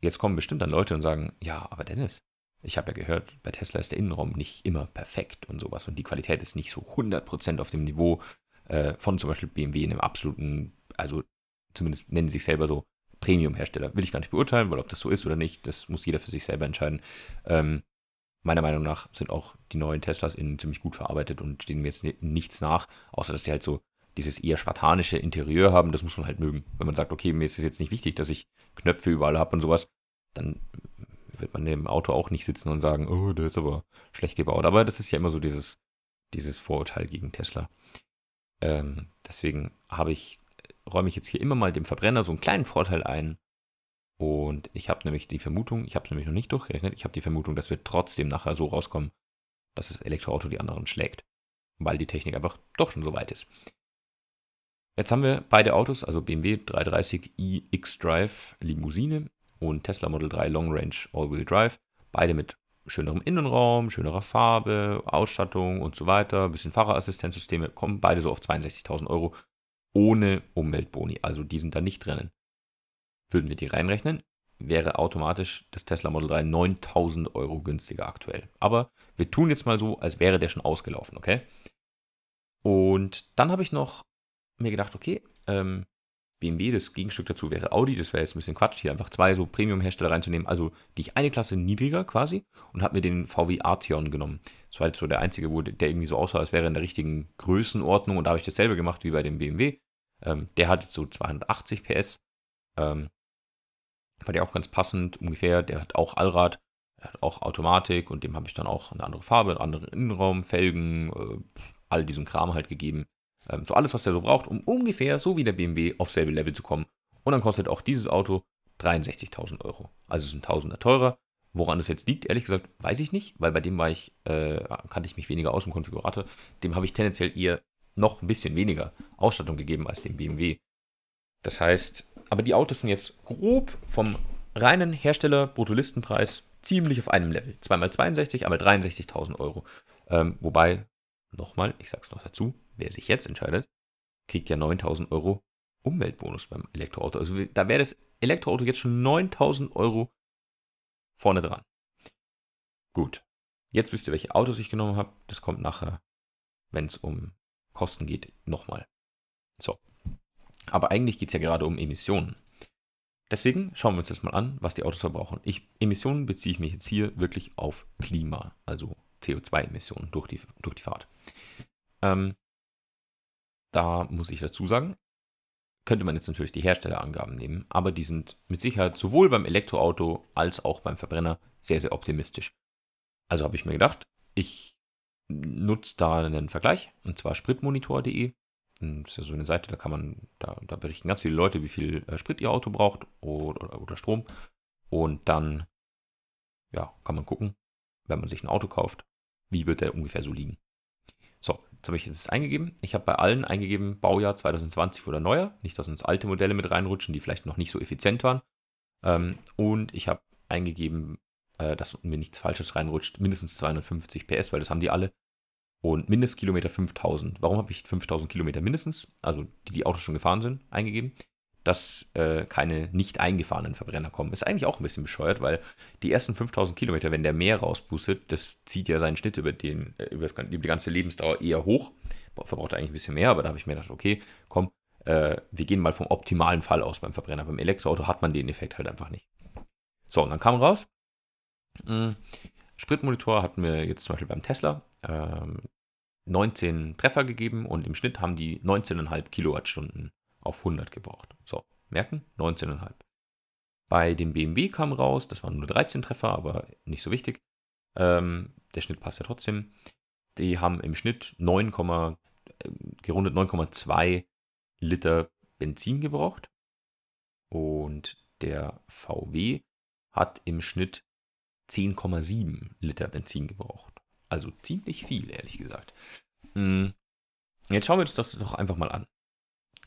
jetzt kommen bestimmt dann Leute und sagen, ja, aber Dennis, ich habe ja gehört, bei Tesla ist der Innenraum nicht immer perfekt und sowas und die Qualität ist nicht so 100% auf dem Niveau äh, von zum Beispiel BMW in einem absoluten, also zumindest nennen sie sich selber so Premium-Hersteller. Will ich gar nicht beurteilen, weil ob das so ist oder nicht, das muss jeder für sich selber entscheiden. Ähm, meiner Meinung nach sind auch die neuen Teslas innen ziemlich gut verarbeitet und stehen mir jetzt nichts nach, außer dass sie halt so dieses eher spartanische Interieur haben, das muss man halt mögen. Wenn man sagt, okay, mir ist es jetzt nicht wichtig, dass ich Knöpfe überall habe und sowas, dann wird man im Auto auch nicht sitzen und sagen, oh, der ist aber schlecht gebaut. Aber das ist ja immer so dieses, dieses Vorurteil gegen Tesla. Ähm, deswegen habe ich, räume ich jetzt hier immer mal dem Verbrenner so einen kleinen Vorteil ein. Und ich habe nämlich die Vermutung, ich habe es nämlich noch nicht durchgerechnet, ich habe die Vermutung, dass wir trotzdem nachher so rauskommen, dass das Elektroauto die anderen schlägt. Weil die Technik einfach doch schon so weit ist. Jetzt haben wir beide Autos, also BMW 330i X-Drive Limousine und Tesla Model 3 Long Range All-Wheel Drive. Beide mit schönerem Innenraum, schönerer Farbe, Ausstattung und so weiter, ein bisschen Fahrerassistenzsysteme, kommen beide so auf 62.000 Euro ohne Umweltboni. Also die sind da nicht drinnen. Würden wir die reinrechnen, wäre automatisch das Tesla Model 3 9000 Euro günstiger aktuell. Aber wir tun jetzt mal so, als wäre der schon ausgelaufen, okay? Und dann habe ich noch mir gedacht, okay, ähm, BMW, das Gegenstück dazu wäre Audi, das wäre jetzt ein bisschen Quatsch, hier einfach zwei so Premium-Hersteller reinzunehmen, also die ich eine Klasse niedriger quasi und habe mir den VW Arteon genommen. Das war jetzt so der einzige, wo der irgendwie so aussah, als wäre in der richtigen Größenordnung und da habe ich dasselbe gemacht wie bei dem BMW. Ähm, der hat jetzt so 280 PS, ähm, war der auch ganz passend ungefähr, der hat auch Allrad, er hat auch Automatik und dem habe ich dann auch eine andere Farbe, einen anderen Innenraum, Felgen, äh, all diesem Kram halt gegeben. Ähm, so alles, was der so braucht, um ungefähr so wie der BMW auf selbe Level zu kommen. Und dann kostet auch dieses Auto 63.000 Euro. Also es ist ein Tausender teurer. Woran das jetzt liegt, ehrlich gesagt, weiß ich nicht, weil bei dem war ich, äh, kannte ich mich weniger aus im Konfigurator. Dem habe ich tendenziell eher noch ein bisschen weniger Ausstattung gegeben als dem BMW. Das heißt, aber die Autos sind jetzt grob vom reinen Hersteller-Bruttolistenpreis ziemlich auf einem Level. Zweimal 62, einmal 63.000 Euro. Ähm, wobei, nochmal, ich sag's noch dazu, wer sich jetzt entscheidet, kriegt ja 9000 Euro Umweltbonus beim Elektroauto. Also da wäre das Elektroauto jetzt schon 9000 Euro vorne dran. Gut. Jetzt wisst ihr, welche Autos ich genommen habe. Das kommt nachher, wenn es um Kosten geht, nochmal. So. Aber eigentlich geht es ja gerade um Emissionen. Deswegen schauen wir uns das mal an, was die Autos verbrauchen. Ich, Emissionen beziehe ich mich jetzt hier wirklich auf Klima, also CO2-Emissionen durch die, durch die Fahrt. Ähm, da muss ich dazu sagen, könnte man jetzt natürlich die Herstellerangaben nehmen, aber die sind mit Sicherheit sowohl beim Elektroauto als auch beim Verbrenner sehr, sehr optimistisch. Also habe ich mir gedacht, ich nutze da einen Vergleich, und zwar spritmonitor.de. Das ist ja so eine Seite, da kann man, da, da berichten ganz viele Leute, wie viel äh, Sprit ihr Auto braucht oder, oder, oder Strom. Und dann, ja, kann man gucken, wenn man sich ein Auto kauft, wie wird der ungefähr so liegen. So, Jetzt habe ich das eingegeben. Ich habe bei allen eingegeben Baujahr 2020 oder neuer. Nicht, dass uns alte Modelle mit reinrutschen, die vielleicht noch nicht so effizient waren. Ähm, und ich habe eingegeben, äh, dass mir nichts Falsches reinrutscht, mindestens 250 PS, weil das haben die alle. Und Mindestkilometer 5000. Warum habe ich 5000 Kilometer mindestens, also die die Autos schon gefahren sind, eingegeben? Dass äh, keine nicht eingefahrenen Verbrenner kommen. Ist eigentlich auch ein bisschen bescheuert, weil die ersten 5000 Kilometer, wenn der mehr rausboostet, das zieht ja seinen Schnitt über, den, äh, über, das, über die ganze Lebensdauer eher hoch. Verbraucht eigentlich ein bisschen mehr, aber da habe ich mir gedacht, okay, komm, äh, wir gehen mal vom optimalen Fall aus beim Verbrenner. Beim Elektroauto hat man den Effekt halt einfach nicht. So, und dann kam raus, mh, hm, Spritmonitor hatten wir jetzt zum Beispiel beim Tesla ähm, 19 Treffer gegeben und im Schnitt haben die 19,5 Kilowattstunden auf 100 gebraucht. So, merken? 19,5. Bei dem BMW kam raus, das waren nur 13 Treffer, aber nicht so wichtig. Ähm, der Schnitt passt ja trotzdem. Die haben im Schnitt 9, äh, gerundet 9,2 Liter Benzin gebraucht. Und der VW hat im Schnitt 10,7 Liter Benzin gebraucht. Also ziemlich viel, ehrlich gesagt. Hm, jetzt schauen wir uns das doch einfach mal an.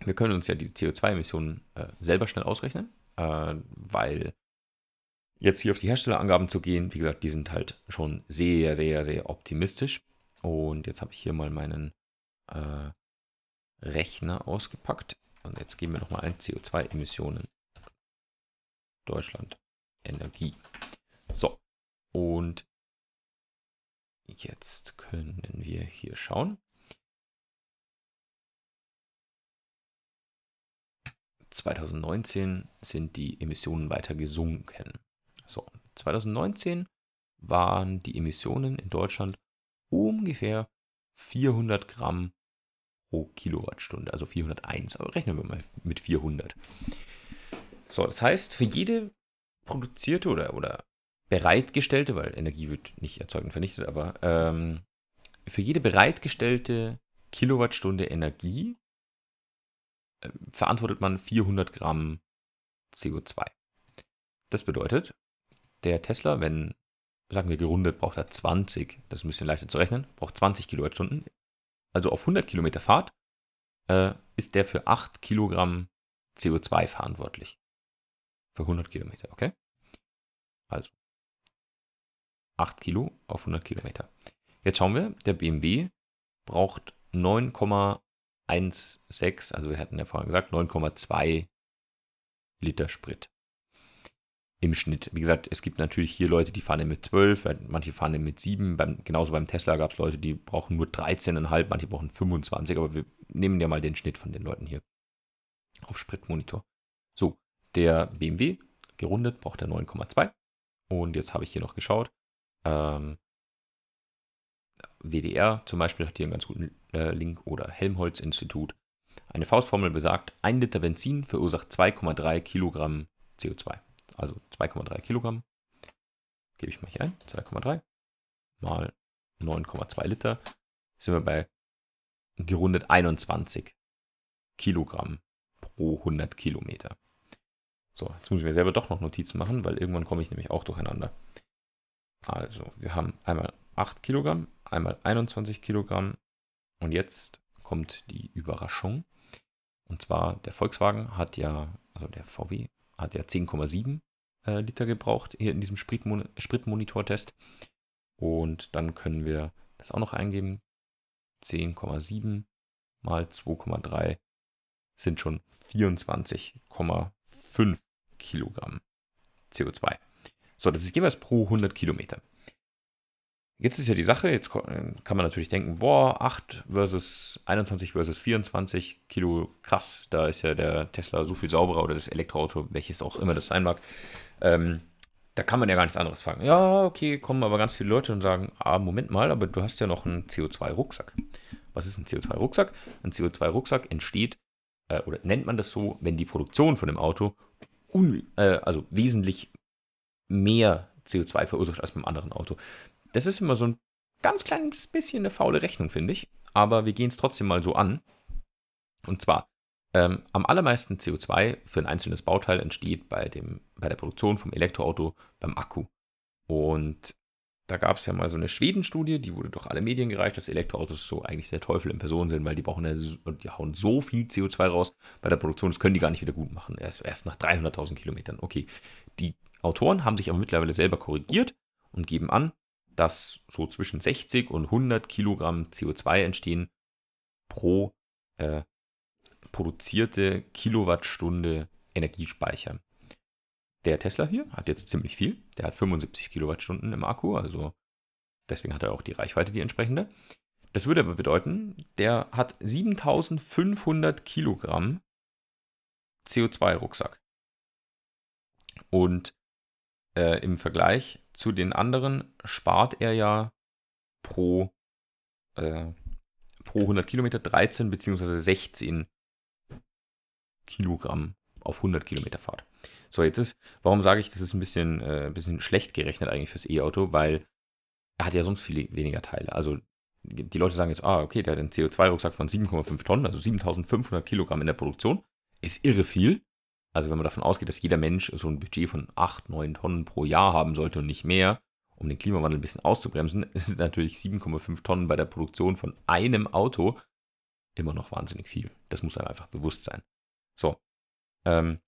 Wir können uns ja die CO2-Emissionen äh, selber schnell ausrechnen, äh, weil jetzt hier auf die Herstellerangaben zu gehen, wie gesagt, die sind halt schon sehr, sehr, sehr optimistisch. Und jetzt habe ich hier mal meinen äh, Rechner ausgepackt. Und jetzt geben wir nochmal ein CO2-Emissionen. Deutschland. Energie. So. Und jetzt können wir hier schauen. ...2019 sind die Emissionen weiter gesunken. So, 2019 waren die Emissionen in Deutschland ungefähr 400 Gramm pro Kilowattstunde, also 401, aber rechnen wir mal mit 400. So, das heißt, für jede produzierte oder, oder bereitgestellte, weil Energie wird nicht erzeugt und vernichtet, aber ähm, für jede bereitgestellte Kilowattstunde Energie verantwortet man 400 Gramm CO2. Das bedeutet, der Tesla, wenn, sagen wir gerundet, braucht er 20, das ist ein bisschen leichter zu rechnen, braucht 20 Kilowattstunden also auf 100 Kilometer Fahrt, äh, ist der für 8 Kilogramm CO2 verantwortlich. Für 100 Kilometer, okay? Also 8 Kilo auf 100 Kilometer. Jetzt schauen wir, der BMW braucht 9,16, also wir hatten ja vorhin gesagt, 9,2 Liter Sprit im Schnitt. Wie gesagt, es gibt natürlich hier Leute, die fahren mit 12, manche fahren mit 7. Beim, genauso beim Tesla gab es Leute, die brauchen nur 13,5, manche brauchen 25, aber wir nehmen ja mal den Schnitt von den Leuten hier auf Spritmonitor. So, der BMW, gerundet, braucht er 9,2. Und jetzt habe ich hier noch geschaut. Ähm, WDR zum Beispiel hat hier einen ganz guten äh, Link oder Helmholtz-Institut. Eine Faustformel besagt, ein Liter Benzin verursacht 2,3 Kilogramm CO2 also 2,3 Kilogramm. Gebe ich mal hier ein, 2,3 mal 9,2 Liter, sind wir bei gerundet 21 Kilogramm pro 100 Kilometer. So, jetzt muss ich mir selber doch noch Notizen machen, weil irgendwann komme ich nämlich auch durcheinander. Also, wir haben einmal 8 Kilogramm, einmal 21 Kilogramm und jetzt kommt die Überraschung. Und zwar, der Volkswagen hat ja, also der VW hat ja 10,7 äh, Liter gebraucht hier in diesem Spritmon Spritmonitor-Test. Und dann können wir das auch noch eingeben. 10,7 mal 2,3 sind schon 24,5 Kilogramm CO2. So, das ist jeweils pro 100 Kilometer. Jetzt ist ja die Sache, jetzt kann man natürlich denken, boah, 8 versus 21 versus 24 Kilo, krass, da ist ja der Tesla so viel sauberer oder das Elektroauto, welches auch immer das sein mag. Ähm, da kann man ja gar nichts anderes fragen. Ja, okay, kommen aber ganz viele Leute und sagen, ah, Moment mal, aber du hast ja noch einen CO2-Rucksack. Was ist ein CO2-Rucksack? Ein CO2-Rucksack entsteht, äh, oder nennt man das so, wenn die Produktion von dem Auto un, äh, also wesentlich mehr CO2 verursacht als beim anderen Auto. Das ist immer so ein ganz kleines bisschen eine faule Rechnung, finde ich. Aber wir gehen es trotzdem mal so an. Und zwar, ähm, am allermeisten CO2 für ein einzelnes Bauteil entsteht bei, dem, bei der Produktion vom Elektroauto beim Akku. Und Da gab es ja mal so eine Schweden-Studie, die wurde durch alle Medien gereicht, dass Elektroautos so eigentlich der Teufel in Person sind, weil die brauchen ja, die hauen so viel CO2 raus bei der Produktion, das können die gar nicht wieder gut machen. Erst, erst nach 300.000 Kilometern. Okay, die Autoren haben sich aber mittlerweile selber korrigiert und geben an, dass so zwischen 60 und 100 Kilogramm CO2 entstehen pro äh, produzierte Kilowattstunde Energiespeicher. Der Tesla hier hat jetzt ziemlich viel. Der hat 75 Kilowattstunden im Akku, also deswegen hat er auch die Reichweite, die entsprechende. Das würde aber bedeuten, der hat 7500 Kilogramm CO2-Rucksack. Und äh, im Vergleich zu den anderen spart er ja pro, äh, pro 100 Kilometer 13 bzw. 16 Kilogramm auf 100 Kilometer Fahrt. So, jetzt ist, warum sage ich, das ist ein bisschen, äh, ein bisschen schlecht gerechnet eigentlich fürs E-Auto, weil er hat ja sonst viel weniger Teile. Also die Leute sagen jetzt, ah, okay, der hat einen CO2-Rucksack von 7,5 Tonnen, also 7500 Kilogramm in der Produktion. Ist irre viel. Also wenn man davon ausgeht, dass jeder Mensch so ein Budget von 8, 9 Tonnen pro Jahr haben sollte und nicht mehr, um den Klimawandel ein bisschen auszubremsen, ist natürlich 7,5 Tonnen bei der Produktion von einem Auto immer noch wahnsinnig viel. Das muss einem einfach bewusst sein. So. Ähm,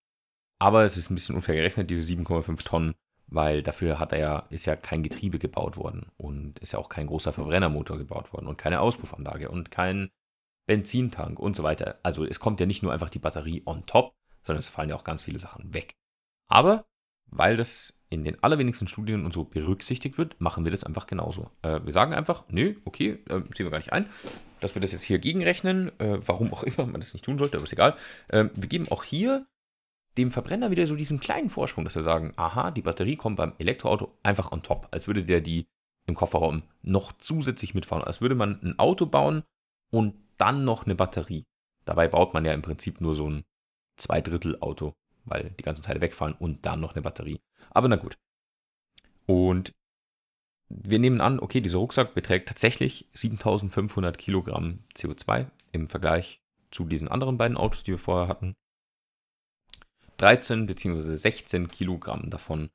aber es ist ein bisschen unfair gerechnet, diese 7,5 Tonnen, weil dafür hat er ja, ist ja kein Getriebe gebaut worden und ist ja auch kein großer Verbrennermotor gebaut worden und keine Auspuffanlage und kein Benzintank und so weiter. Also es kommt ja nicht nur einfach die Batterie on top, sondern es fallen ja auch ganz viele Sachen weg. Aber weil das in den allerwenigsten Studien und so berücksichtigt wird, machen wir das einfach genauso. Äh, wir sagen einfach, nö, okay, äh, sehen wir gar nicht ein, dass wir das jetzt hier gegenrechnen, äh, warum auch immer man das nicht tun sollte, aber ist egal. Ähm, wir geben auch hier dem Verbrenner wieder so diesen kleinen Vorsprung, dass wir sagen, aha, die Batterie kommt beim Elektroauto einfach on top, als würde der die im Kofferraum noch zusätzlich mitfahren, als würde man ein Auto bauen und dann noch eine Batterie. Dabei baut man ja im Prinzip nur so ein Zweidrittel-Auto, weil die ganzen Teile wegfallen und dann noch eine Batterie. Aber na gut. Und wir nehmen an, okay, dieser Rucksack beträgt tatsächlich 7500 Kilogramm CO2 im Vergleich zu diesen anderen beiden Autos, die wir vorher hatten. 13 bzw. 16 Kilogramm davon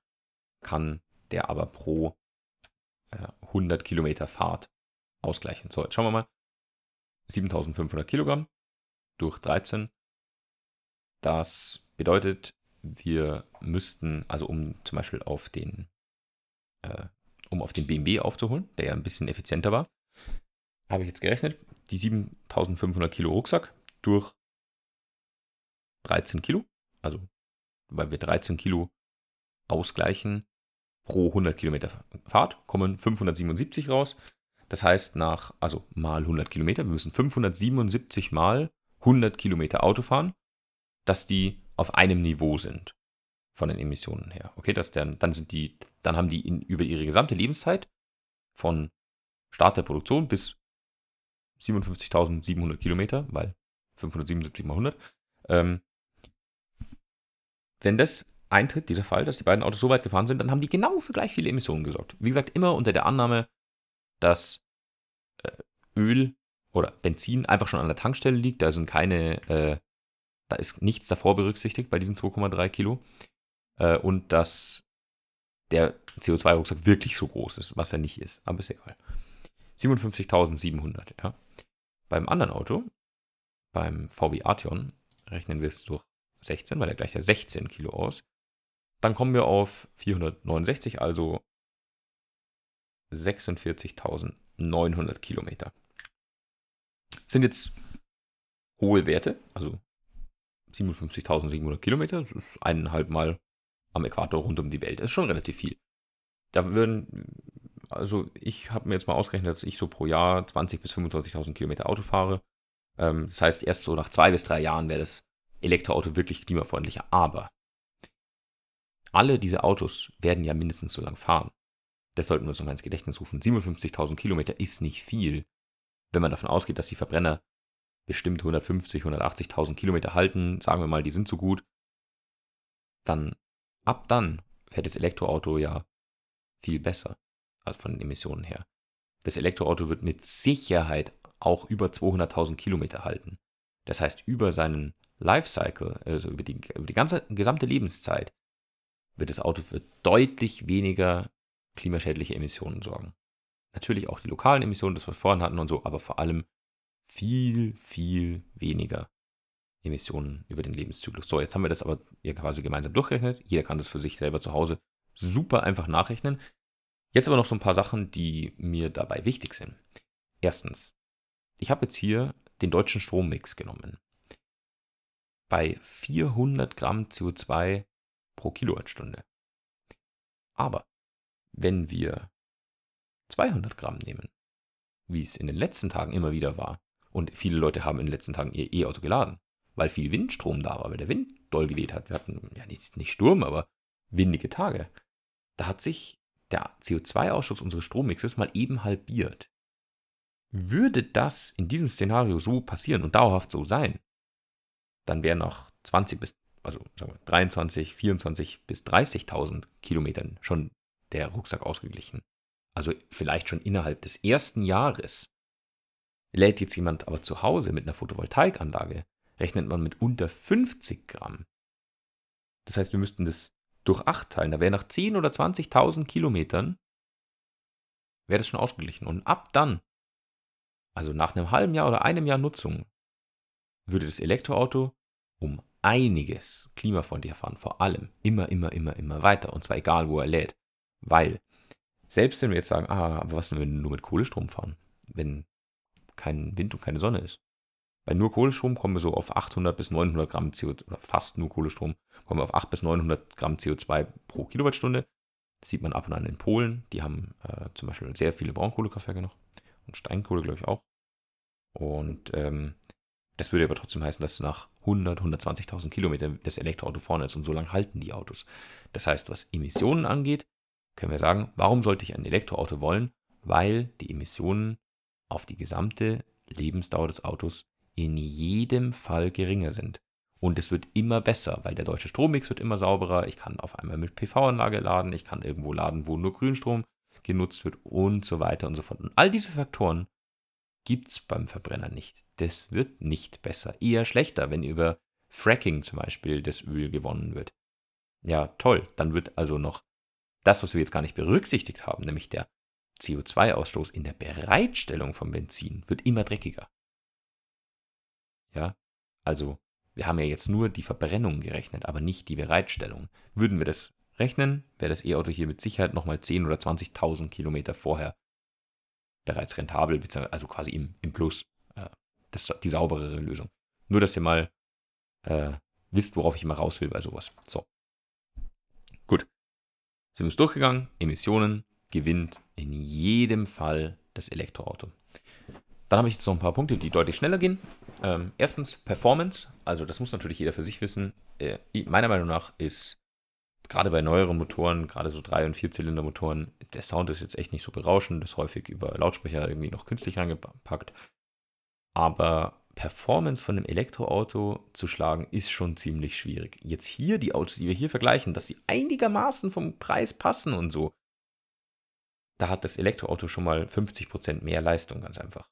kann der aber pro äh, 100 Kilometer Fahrt ausgleichen. So, jetzt schauen wir mal. 7500 Kilogramm durch 13 das bedeutet, wir müssten, also um zum Beispiel auf den, äh, um auf den BMW aufzuholen, der ja ein bisschen effizienter war, habe ich jetzt gerechnet, die 7500 Kilo Rucksack durch 13 Kilo, also weil wir 13 Kilo ausgleichen pro 100 Kilometer Fahrt, kommen 577 raus. Das heißt nach, also mal 100 Kilometer, wir müssen 577 mal 100 Kilometer Auto fahren, dass die auf einem Niveau sind von den Emissionen her. Okay, dass dann, dann sind die, dann haben die in, über ihre gesamte Lebenszeit von Start der Produktion bis 57.700 Kilometer, weil 577 mal 100. Ähm, wenn das eintritt, dieser Fall, dass die beiden Autos so weit gefahren sind, dann haben die genau für gleich viele Emissionen gesorgt. Wie gesagt, immer unter der Annahme, dass äh, Öl oder Benzin einfach schon an der Tankstelle liegt. Da sind keine äh, da ist nichts davor berücksichtigt bei diesen 2,3 Kilo. Äh, und dass der CO2-Rucksack wirklich so groß ist, was er nicht ist. Aber ist egal. 57.700, ja. Beim anderen Auto, beim VW Arteon, rechnen wir es durch 16, weil er gleich ja 16 Kilo aus. Dann kommen wir auf 469, also 46.900 Kilometer. sind jetzt hohe Werte, also 57.700 Kilometer, das ist eineinhalb Mal am Äquator rund um die Welt. Das ist schon relativ viel. Da würden, also ich habe mir jetzt mal ausgerechnet, dass ich so pro Jahr 20.000 bis 25.000 Kilometer Auto fahre. Ähm, das heißt, erst so nach zwei bis drei Jahren wäre das Elektroauto wirklich klimafreundlicher. Aber alle diese Autos werden ja mindestens so lang fahren. Das sollten wir uns nochmal ins Gedächtnis rufen. 57.000 Kilometer ist nicht viel, wenn man davon ausgeht, dass die Verbrenner bestimmt 150, 180.000 Kilometer halten, sagen wir mal, die sind so gut, dann ab dann fährt das Elektroauto ja viel besser als von den Emissionen her. Das Elektroauto wird mit Sicherheit auch über 200.000 Kilometer halten. Das heißt, über seinen Lifecycle, also über die, über die ganze gesamte Lebenszeit, wird das Auto für deutlich weniger klimaschädliche Emissionen sorgen. Natürlich auch die lokalen Emissionen, das wir vorhin hatten und so, aber vor allem viel, viel weniger Emissionen über den Lebenszyklus. So, jetzt haben wir das aber ja quasi gemeinsam durchgerechnet. Jeder kann das für sich selber zu Hause super einfach nachrechnen. Jetzt aber noch so ein paar Sachen, die mir dabei wichtig sind. Erstens, ich habe jetzt hier den deutschen Strommix genommen. Bei 400 Gramm CO2 pro Kilowattstunde. Aber wenn wir 200 Gramm nehmen, wie es in den letzten Tagen immer wieder war, und viele Leute haben in den letzten Tagen ihr E-Auto geladen, weil viel Windstrom da war, weil der Wind doll geweht hat. Wir hatten ja nicht, nicht Sturm, aber windige Tage. Da hat sich der CO2-Ausschuss unseres Strommixes mal eben halbiert. Würde das in diesem Szenario so passieren und dauerhaft so sein, dann wäre nach 20 bis, also sagen wir 23, 24 bis 30.000 Kilometern schon der Rucksack ausgeglichen. Also vielleicht schon innerhalb des ersten Jahres. Lädt jetzt jemand aber zu Hause mit einer Photovoltaikanlage, rechnet man mit unter 50 Gramm. Das heißt, wir müssten das durch 8 teilen. Da wäre nach 10.000 oder 20.000 Kilometern, wäre das schon ausgeglichen. Und ab dann, also nach einem halben Jahr oder einem Jahr Nutzung, würde das Elektroauto um einiges klimafreundlicher fahren. Vor allem immer, immer, immer, immer weiter. Und zwar egal, wo er lädt. Weil, selbst wenn wir jetzt sagen, ah, aber was, wenn wir nur mit Kohlestrom fahren? Wenn kein Wind und keine Sonne ist. Bei nur Kohlestrom kommen wir so auf 800 bis 900 Gramm CO2, oder fast nur Kohlestrom, kommen wir auf 800 bis 900 Gramm CO2 pro Kilowattstunde. Das sieht man ab und an in Polen. Die haben äh, zum Beispiel sehr viele Braunkohlekraftwerke noch. Und Steinkohle, glaube ich, auch. Und ähm, das würde aber trotzdem heißen, dass nach 100, 120.000 Kilometern das Elektroauto vorne ist und so lange halten die Autos. Das heißt, was Emissionen angeht, können wir sagen, warum sollte ich ein Elektroauto wollen? Weil die Emissionen auf die gesamte Lebensdauer des Autos in jedem Fall geringer sind. Und es wird immer besser, weil der deutsche Strommix wird immer sauberer. Ich kann auf einmal mit PV-Anlage laden, ich kann irgendwo laden, wo nur Grünstrom genutzt wird und so weiter und so fort. Und all diese Faktoren gibt es beim Verbrenner nicht. Das wird nicht besser, eher schlechter, wenn über Fracking zum Beispiel das Öl gewonnen wird. Ja, toll, dann wird also noch das, was wir jetzt gar nicht berücksichtigt haben, nämlich der CO2-Ausstoß in der Bereitstellung von Benzin, wird immer dreckiger. Ja, also wir haben ja jetzt nur die Verbrennung gerechnet, aber nicht die Bereitstellung. Würden wir das rechnen, wäre das E-Auto hier mit Sicherheit nochmal 10.000 oder 20.000 Kilometer vorher bereits rentabel, also quasi im, im Plus. Äh, das die sauberere Lösung. Nur, dass ihr mal äh, wisst, worauf ich immer raus will bei sowas. So. Gut. Sind wir durchgegangen? Emissionen gewinnt in jedem Fall das Elektroauto. Dann habe ich jetzt noch ein paar Punkte, die deutlich schneller gehen. Ähm, erstens Performance. Also das muss natürlich jeder für sich wissen. Äh, meiner Meinung nach ist gerade bei neueren Motoren, gerade so Drei- und Vierzylinder-Motoren, der Sound ist jetzt echt nicht so berauschend, ist häufig über Lautsprecher irgendwie noch künstlich reingepackt. Aber Performance von einem Elektroauto zu schlagen, ist schon ziemlich schwierig. Jetzt hier die Autos, die wir hier vergleichen, dass sie einigermaßen vom Preis passen und so, da hat das Elektroauto schon mal 50% mehr Leistung, ganz einfach.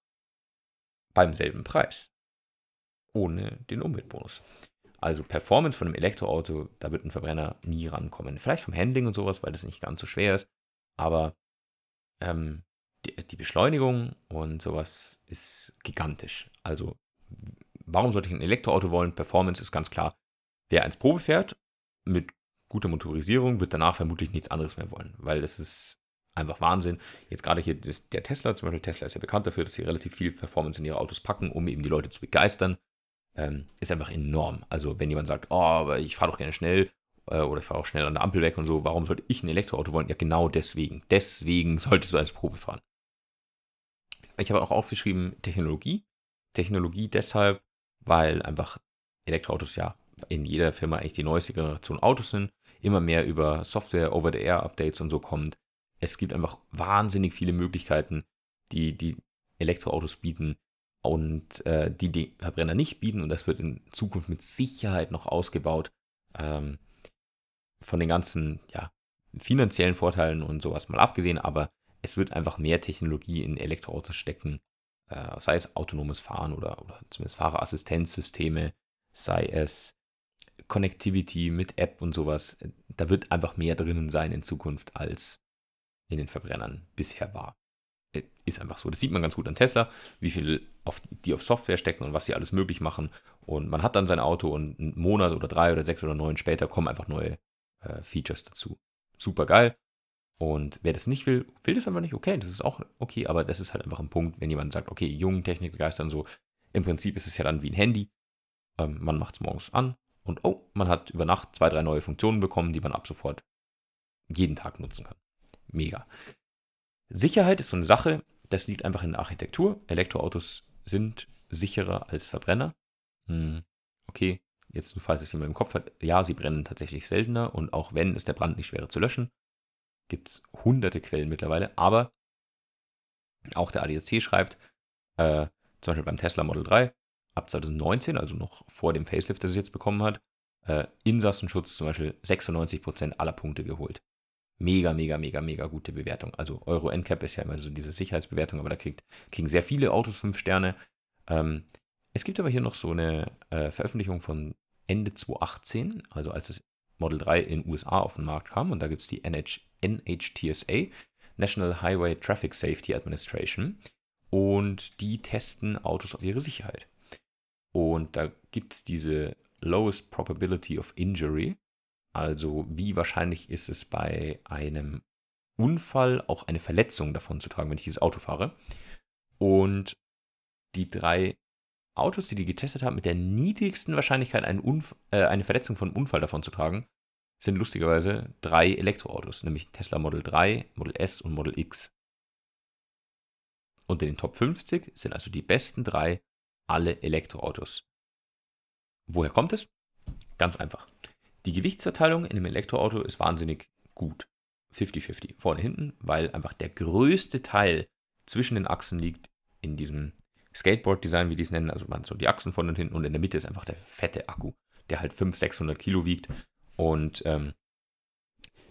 Beim selben Preis. Ohne den Umweltbonus. Also Performance von einem Elektroauto, da wird ein Verbrenner nie rankommen. Vielleicht vom Handling und sowas, weil das nicht ganz so schwer ist. Aber ähm, die, die Beschleunigung und sowas ist gigantisch. Also warum sollte ich ein Elektroauto wollen? Performance ist ganz klar. Wer eins Probe fährt mit guter Motorisierung, wird danach vermutlich nichts anderes mehr wollen, weil das ist einfach Wahnsinn. Jetzt gerade hier das, der Tesla, zum Beispiel Tesla ist ja bekannt dafür, dass sie relativ viel Performance in ihre Autos packen, um eben die Leute zu begeistern. Ähm, ist einfach enorm. Also wenn jemand sagt, oh, aber ich fahre doch gerne schnell äh, oder ich fahre auch schnell an der Ampel weg und so, warum sollte ich ein Elektroauto wollen? Ja, genau deswegen. Deswegen solltest du als Probe fahren. Ich habe auch aufgeschrieben Technologie. Technologie deshalb, weil einfach Elektroautos ja in jeder Firma eigentlich die neueste Generation Autos sind, immer mehr über Software, Over-the-Air-Updates und so kommt. Es gibt einfach wahnsinnig viele Möglichkeiten, die die Elektroautos bieten und äh, die die Verbrenner nicht bieten. Und das wird in Zukunft mit Sicherheit noch ausgebaut. Ähm, von den ganzen ja, finanziellen Vorteilen und sowas mal abgesehen, aber es wird einfach mehr Technologie in Elektroautos stecken, äh, sei es autonomes Fahren oder, oder zumindest Fahrerassistenzsysteme, sei es Connectivity mit App und sowas. Da wird einfach mehr drinnen sein in Zukunft als in den Verbrennern bisher war. Äh, ist einfach so. Das sieht man ganz gut an Tesla, wie viel auf, die auf Software stecken und was sie alles möglich machen. Und man hat dann sein Auto und einen Monat oder drei oder sechs oder neun später kommen einfach neue äh, Features dazu. Super geil. Und wer das nicht will, will das einfach nicht, okay, das ist auch okay, aber das ist halt einfach ein Punkt, wenn jemand sagt, okay, jungen Technik begeistern, so, im Prinzip ist es ja dann wie ein Handy. Ähm, man macht es morgens an und oh, man hat über Nacht zwei, drei neue Funktionen bekommen, die man ab sofort jeden Tag nutzen kann. Mega. Sicherheit ist so eine Sache, das liegt einfach in der Architektur. Elektroautos sind sicherer als Verbrenner. Hm, okay, jetzt falls es jemand im Kopf hat, ja, sie brennen tatsächlich seltener und auch wenn, ist der Brand nicht schwerer zu löschen. Gibt es hunderte Quellen mittlerweile, aber auch der ADAC schreibt, äh, zum Beispiel beim Tesla Model 3, ab 2019, also noch vor dem Facelift, das es jetzt bekommen hat, äh, Insassenschutz zum Beispiel 96% aller Punkte geholt mega, mega, mega, mega gute Bewertung. Also Euro NCAP ist ja immer so diese Sicherheitsbewertung, aber da kriegt, kriegen sehr viele Autos 5 Sterne. Ähm, es gibt aber hier noch so eine äh, Veröffentlichung von Ende 2018, also als das Model 3 in USA auf den Markt kam. Und da gibt es die NH, NHTSA, National Highway Traffic Safety Administration. Und die testen Autos auf ihre Sicherheit. Und da gibt es diese Lowest Probability of Injury. Also wie wahrscheinlich ist es bei einem Unfall auch eine Verletzung davon zu tragen, wenn ich dieses Auto fahre. Und die drei Autos, die die getestet haben, mit der niedrigsten Wahrscheinlichkeit äh, eine Verletzung von Unfall davon zu tragen, sind lustigerweise drei Elektroautos, nämlich Tesla Model 3, Model S und Model X. Unter den Top 50 sind also die besten drei alle Elektroautos. Woher kommt es? Ganz einfach. Die Gewichtsverteilung in einem Elektroauto ist wahnsinnig gut. 50-50, vorne, hinten, weil einfach der größte Teil zwischen den Achsen liegt in diesem Skateboard-Design, wie die es nennen. Also man so die Achsen vorne und hinten und in der Mitte ist einfach der fette Akku, der halt 500, 600 Kilo wiegt. Und ähm,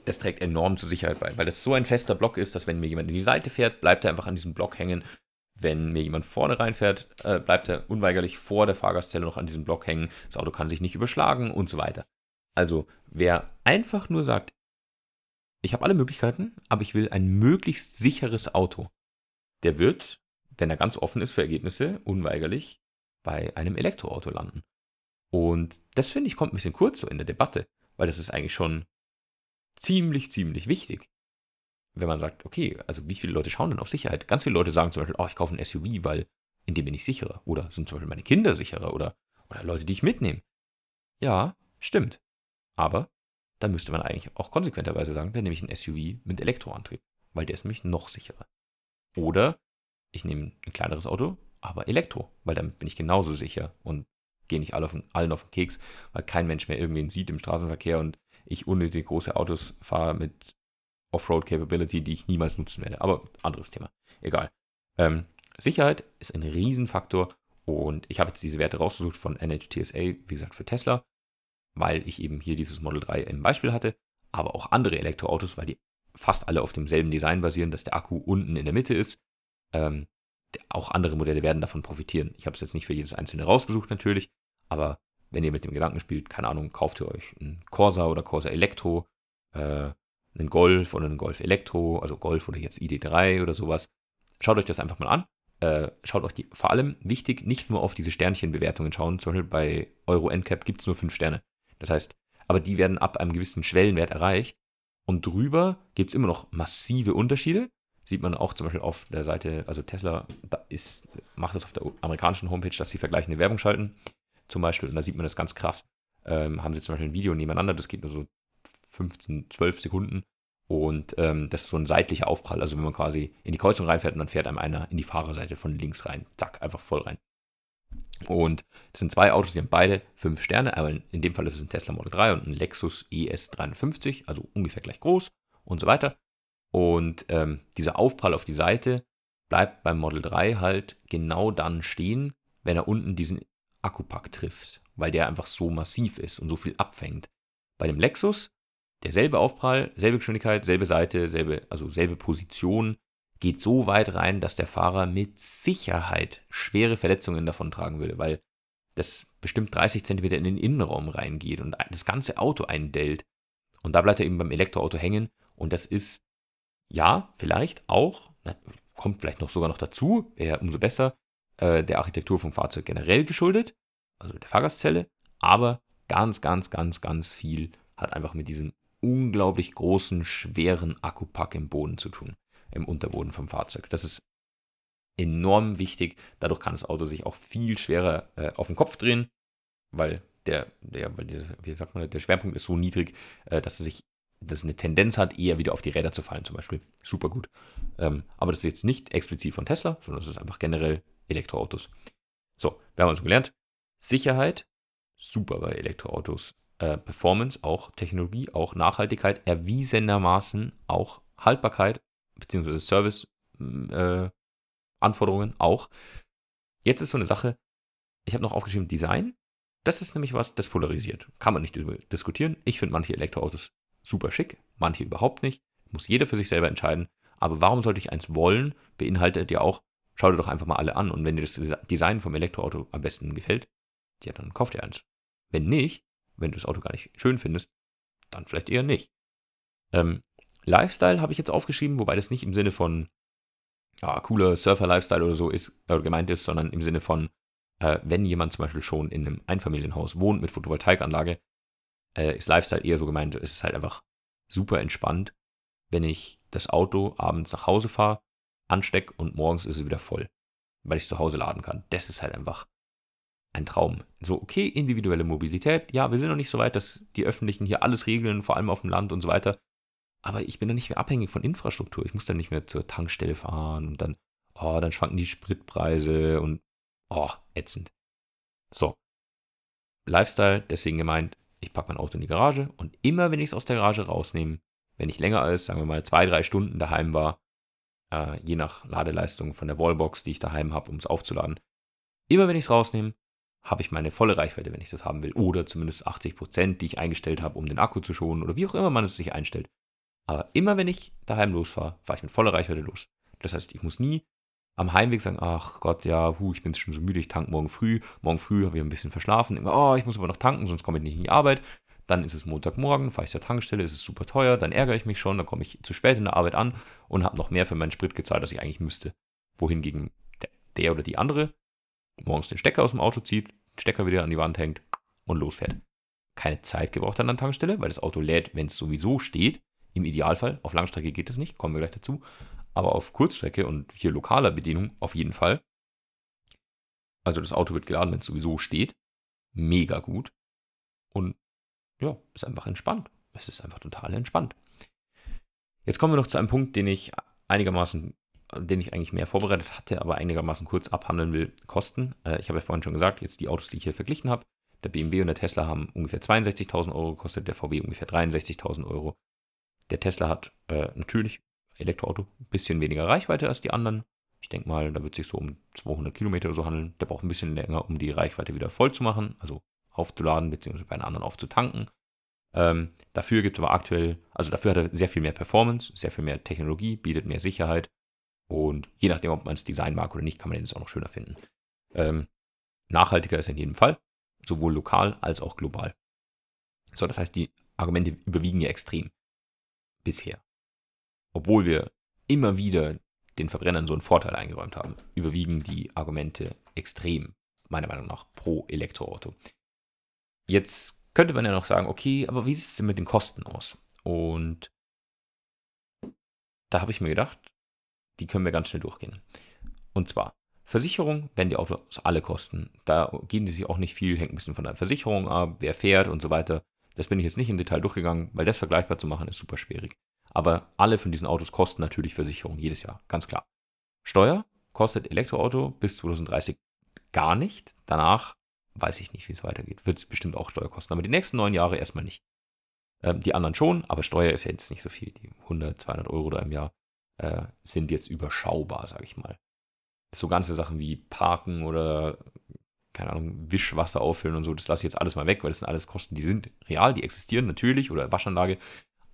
das trägt enorm zur Sicherheit bei, weil das so ein fester Block ist, dass wenn mir jemand in die Seite fährt, bleibt er einfach an diesem Block hängen. Wenn mir jemand vorne reinfährt, äh, bleibt er unweigerlich vor der Fahrgastzelle noch an diesem Block hängen. Das Auto kann sich nicht überschlagen und so weiter. Also, wer einfach nur sagt, ich habe alle Möglichkeiten, aber ich will ein möglichst sicheres Auto, der wird, wenn er ganz offen ist für Ergebnisse, unweigerlich bei einem Elektroauto landen. Und das finde ich kommt ein bisschen kurz so in der Debatte, weil das ist eigentlich schon ziemlich, ziemlich wichtig. Wenn man sagt, okay, also wie viele Leute schauen denn auf Sicherheit? Ganz viele Leute sagen zum Beispiel, oh, ich kaufe ein SUV, weil in dem bin ich sicherer. Oder sind zum Beispiel meine Kinder sicherer oder, oder Leute, die ich mitnehme. Ja, stimmt. Aber dann müsste man eigentlich auch konsequenterweise sagen, dann nehme ich ein SUV mit Elektroantrieb, weil der ist nämlich noch sicherer. Oder ich nehme ein kleineres Auto, aber Elektro, weil damit bin ich genauso sicher und gehe nicht alle auf, allen auf den Keks, weil kein Mensch mehr irgendwen sieht im Straßenverkehr und ich unnötig große Autos fahre mit Offroad-Capability, die ich niemals nutzen werde. Aber anderes Thema. Egal. Ähm, Sicherheit ist ein Riesenfaktor und ich habe jetzt diese Werte rausgesucht von NHTSA, wie gesagt, für Tesla weil ich eben hier dieses Model 3 im Beispiel hatte, aber auch andere Elektroautos, weil die fast alle auf demselben Design basieren, dass der Akku unten in der Mitte ist. Ähm, auch andere Modelle werden davon profitieren. Ich habe es jetzt nicht für jedes einzelne rausgesucht natürlich, aber wenn ihr mit dem Gedanken spielt, keine Ahnung, kauft ihr euch einen Corsa oder Corsa Elektro, äh, einen Golf oder einen Golf Elektro, also Golf oder jetzt ID3 oder sowas. Schaut euch das einfach mal an. Äh, schaut euch die, vor allem wichtig, nicht nur auf diese Sternchenbewertungen schauen. Zum Beispiel bei Euro NCAP gibt es nur 5 Sterne. Das heißt, aber die werden ab einem gewissen Schwellenwert erreicht. Und drüber gibt es immer noch massive Unterschiede. Sieht man auch zum Beispiel auf der Seite, also Tesla ist, macht das auf der amerikanischen Homepage, dass sie vergleichende Werbung schalten. Zum Beispiel, und da sieht man das ganz krass. Ähm, haben sie zum Beispiel ein Video nebeneinander, das geht nur so 15, 12 Sekunden. Und ähm, das ist so ein seitlicher Aufprall. Also wenn man quasi in die Kreuzung reinfährt und dann fährt einem einer in die Fahrerseite von links rein. Zack, einfach voll rein. Und das sind zwei Autos, die haben beide fünf Sterne, aber in dem Fall ist es ein Tesla Model 3 und ein Lexus ES350, also ungefähr gleich groß und so weiter. Und ähm, dieser Aufprall auf die Seite bleibt beim Model 3 halt genau dann stehen, wenn er unten diesen Akkupack trifft, weil der einfach so massiv ist und so viel abfängt. Bei dem Lexus derselbe Aufprall, selbe Geschwindigkeit, selbe Seite, selbe, also selbe Position, geht so weit rein, dass der Fahrer mit Sicherheit schwere Verletzungen davon tragen würde, weil das bestimmt 30 cm in den Innenraum reingeht und das ganze Auto eindellt. Und da bleibt er eben beim Elektroauto hängen. Und das ist Ja, vielleicht auch, na, kommt vielleicht noch sogar noch dazu, wäre umso besser, äh, der Architektur vom Fahrzeug generell geschuldet, also der Fahrgastzelle, aber ganz, ganz, ganz, ganz viel hat einfach mit diesem unglaublich großen, schweren Akkupack im Boden zu tun, im Unterboden vom Fahrzeug. Das ist enorm wichtig. Dadurch kann das Auto sich auch viel schwerer äh, auf den Kopf drehen, weil der, der, wie sagt man, der Schwerpunkt ist so niedrig, äh, dass es sich, dass eine Tendenz hat, eher wieder auf die Räder zu fallen, zum Beispiel. Super gut. Ähm, aber das ist jetzt nicht explizit von Tesla, sondern das ist einfach generell Elektroautos. So, wir haben also gelernt, Sicherheit, super bei Elektroautos. Äh, Performance, auch Technologie, auch Nachhaltigkeit, erwiesenermaßen auch Haltbarkeit, beziehungsweise Service, äh, Anforderungen auch. Jetzt ist so eine Sache, ich habe noch aufgeschrieben Design. Das ist nämlich was, das polarisiert. Kann man nicht diskutieren. Ich finde manche Elektroautos super schick, manche überhaupt nicht. Muss jeder für sich selber entscheiden. Aber warum sollte ich eins wollen, beinhaltet ja auch, schau dir doch einfach mal alle an. Und wenn dir das Design vom Elektroauto am besten gefällt, ja, dann kauft ihr eins. Wenn nicht, wenn du das Auto gar nicht schön findest, dann vielleicht eher nicht. Ähm, Lifestyle habe ich jetzt aufgeschrieben, wobei das nicht im Sinne von ja, cooler Surfer-Lifestyle oder so ist, äh, gemeint ist, sondern im Sinne von, äh, wenn jemand zum Beispiel schon in einem Einfamilienhaus wohnt mit Photovoltaikanlage, äh, ist Lifestyle eher so gemeint, es ist halt einfach super entspannt, wenn ich das Auto abends nach Hause fahre, anstecke und morgens ist es wieder voll, weil ich es zu Hause laden kann. Das ist halt einfach ein Traum. So, okay, individuelle Mobilität, ja, wir sind noch nicht so weit, dass die Öffentlichen hier alles regeln, vor allem auf dem Land und so weiter. Aber ich bin dann nicht mehr abhängig von Infrastruktur. Ich muss dann nicht mehr zur Tankstelle fahren und dann, oh, dann schwanken die Spritpreise und, oh, ätzend. So. Lifestyle, deswegen gemeint, ich packe mein Auto in die Garage und immer, wenn ich es aus der Garage rausnehme, wenn ich länger als, sagen wir mal, zwei, drei Stunden daheim war, äh, je nach Ladeleistung von der Wallbox, die ich daheim habe, um es aufzuladen, immer wenn ich es rausnehme, habe ich meine volle Reichweite, wenn ich das haben will. Oder zumindest 80 Prozent, die ich eingestellt habe, um den Akku zu schonen oder wie auch immer man es sich einstellt. Aber immer wenn ich daheim losfahre, fahre ich mit voller Reichweite los. Das heißt, ich muss nie am Heimweg sagen, ach Gott, ja, hu, ich bin schon so müde, ich tanke morgen früh. Morgen früh habe ich ein bisschen verschlafen. Immer, oh, ich muss aber noch tanken, sonst komme ich nicht in die Arbeit. Dann ist es Montagmorgen, fahre ich zur Tankstelle, ist es super teuer, dann ärgere ich mich schon, dann komme ich zu spät in der Arbeit an und habe noch mehr für meinen Sprit gezahlt, als ich eigentlich müsste. Wohingegen der, der oder die andere morgens den Stecker aus dem Auto zieht, den Stecker wieder an die Wand hängt und losfährt. Keine Zeit gebraucht an der Tankstelle, weil das Auto lädt, wenn es sowieso steht. Im Idealfall, auf Langstrecke geht es nicht, kommen wir gleich dazu. Aber auf Kurzstrecke und hier lokaler Bedienung auf jeden Fall. Also das Auto wird geladen, wenn es sowieso steht. Mega gut. Und ja, ist einfach entspannt. Es ist einfach total entspannt. Jetzt kommen wir noch zu einem Punkt, den ich einigermaßen, den ich eigentlich mehr vorbereitet hatte, aber einigermaßen kurz abhandeln will. Kosten. Äh, ich habe ja vorhin schon gesagt, jetzt die Autos, die ich hier verglichen habe. Der BMW und der Tesla haben ungefähr 62.000 Euro gekostet, der VW ungefähr 63.000 Euro. Der Tesla hat äh, natürlich Elektroauto ein bisschen weniger Reichweite als die anderen. Ich denke mal, da wird sich so um 200 Kilometer oder so handeln. Der braucht ein bisschen länger, um die Reichweite wieder voll zu machen, also aufzuladen, beziehungsweise bei einem anderen aufzutanken. Ähm, dafür gibt es aber aktuell, also dafür hat er sehr viel mehr Performance, sehr viel mehr Technologie, bietet mehr Sicherheit. Und je nachdem, ob man das Design mag oder nicht, kann man den jetzt auch noch schöner finden. Ähm, nachhaltiger ist er in jedem Fall, sowohl lokal als auch global. So, das heißt, die Argumente überwiegen ja extrem bisher. Obwohl wir immer wieder den Verbrennern so einen Vorteil eingeräumt haben, überwiegen die Argumente extrem, meiner Meinung nach, pro Elektroauto. Jetzt könnte man ja noch sagen, okay, aber wie sieht es denn mit den Kosten aus? Und da habe ich mir gedacht, die können wir ganz schnell durchgehen. Und zwar, Versicherung, wenn die Autos alle kosten, da geben die sich auch nicht viel, hängt ein bisschen von der Versicherung ab, wer fährt und so weiter. Das bin ich jetzt nicht im Detail durchgegangen, weil das vergleichbar zu machen ist super schwierig. Aber alle von diesen Autos kosten natürlich Versicherung jedes Jahr, ganz klar. Steuer kostet Elektroauto bis 2030 gar nicht. Danach weiß ich nicht, wie es weitergeht. Wird es bestimmt auch Steuer kosten. Aber die nächsten neun Jahre erstmal nicht. Ähm, die anderen schon, aber Steuer ist ja jetzt nicht so viel. Die 100, 200 Euro da im Jahr äh, sind jetzt überschaubar, sage ich mal. So ganze Sachen wie Parken oder keine Ahnung, Wischwasser auffüllen und so, das lasse ich jetzt alles mal weg, weil das sind alles Kosten, die sind real, die existieren natürlich, oder Waschanlage,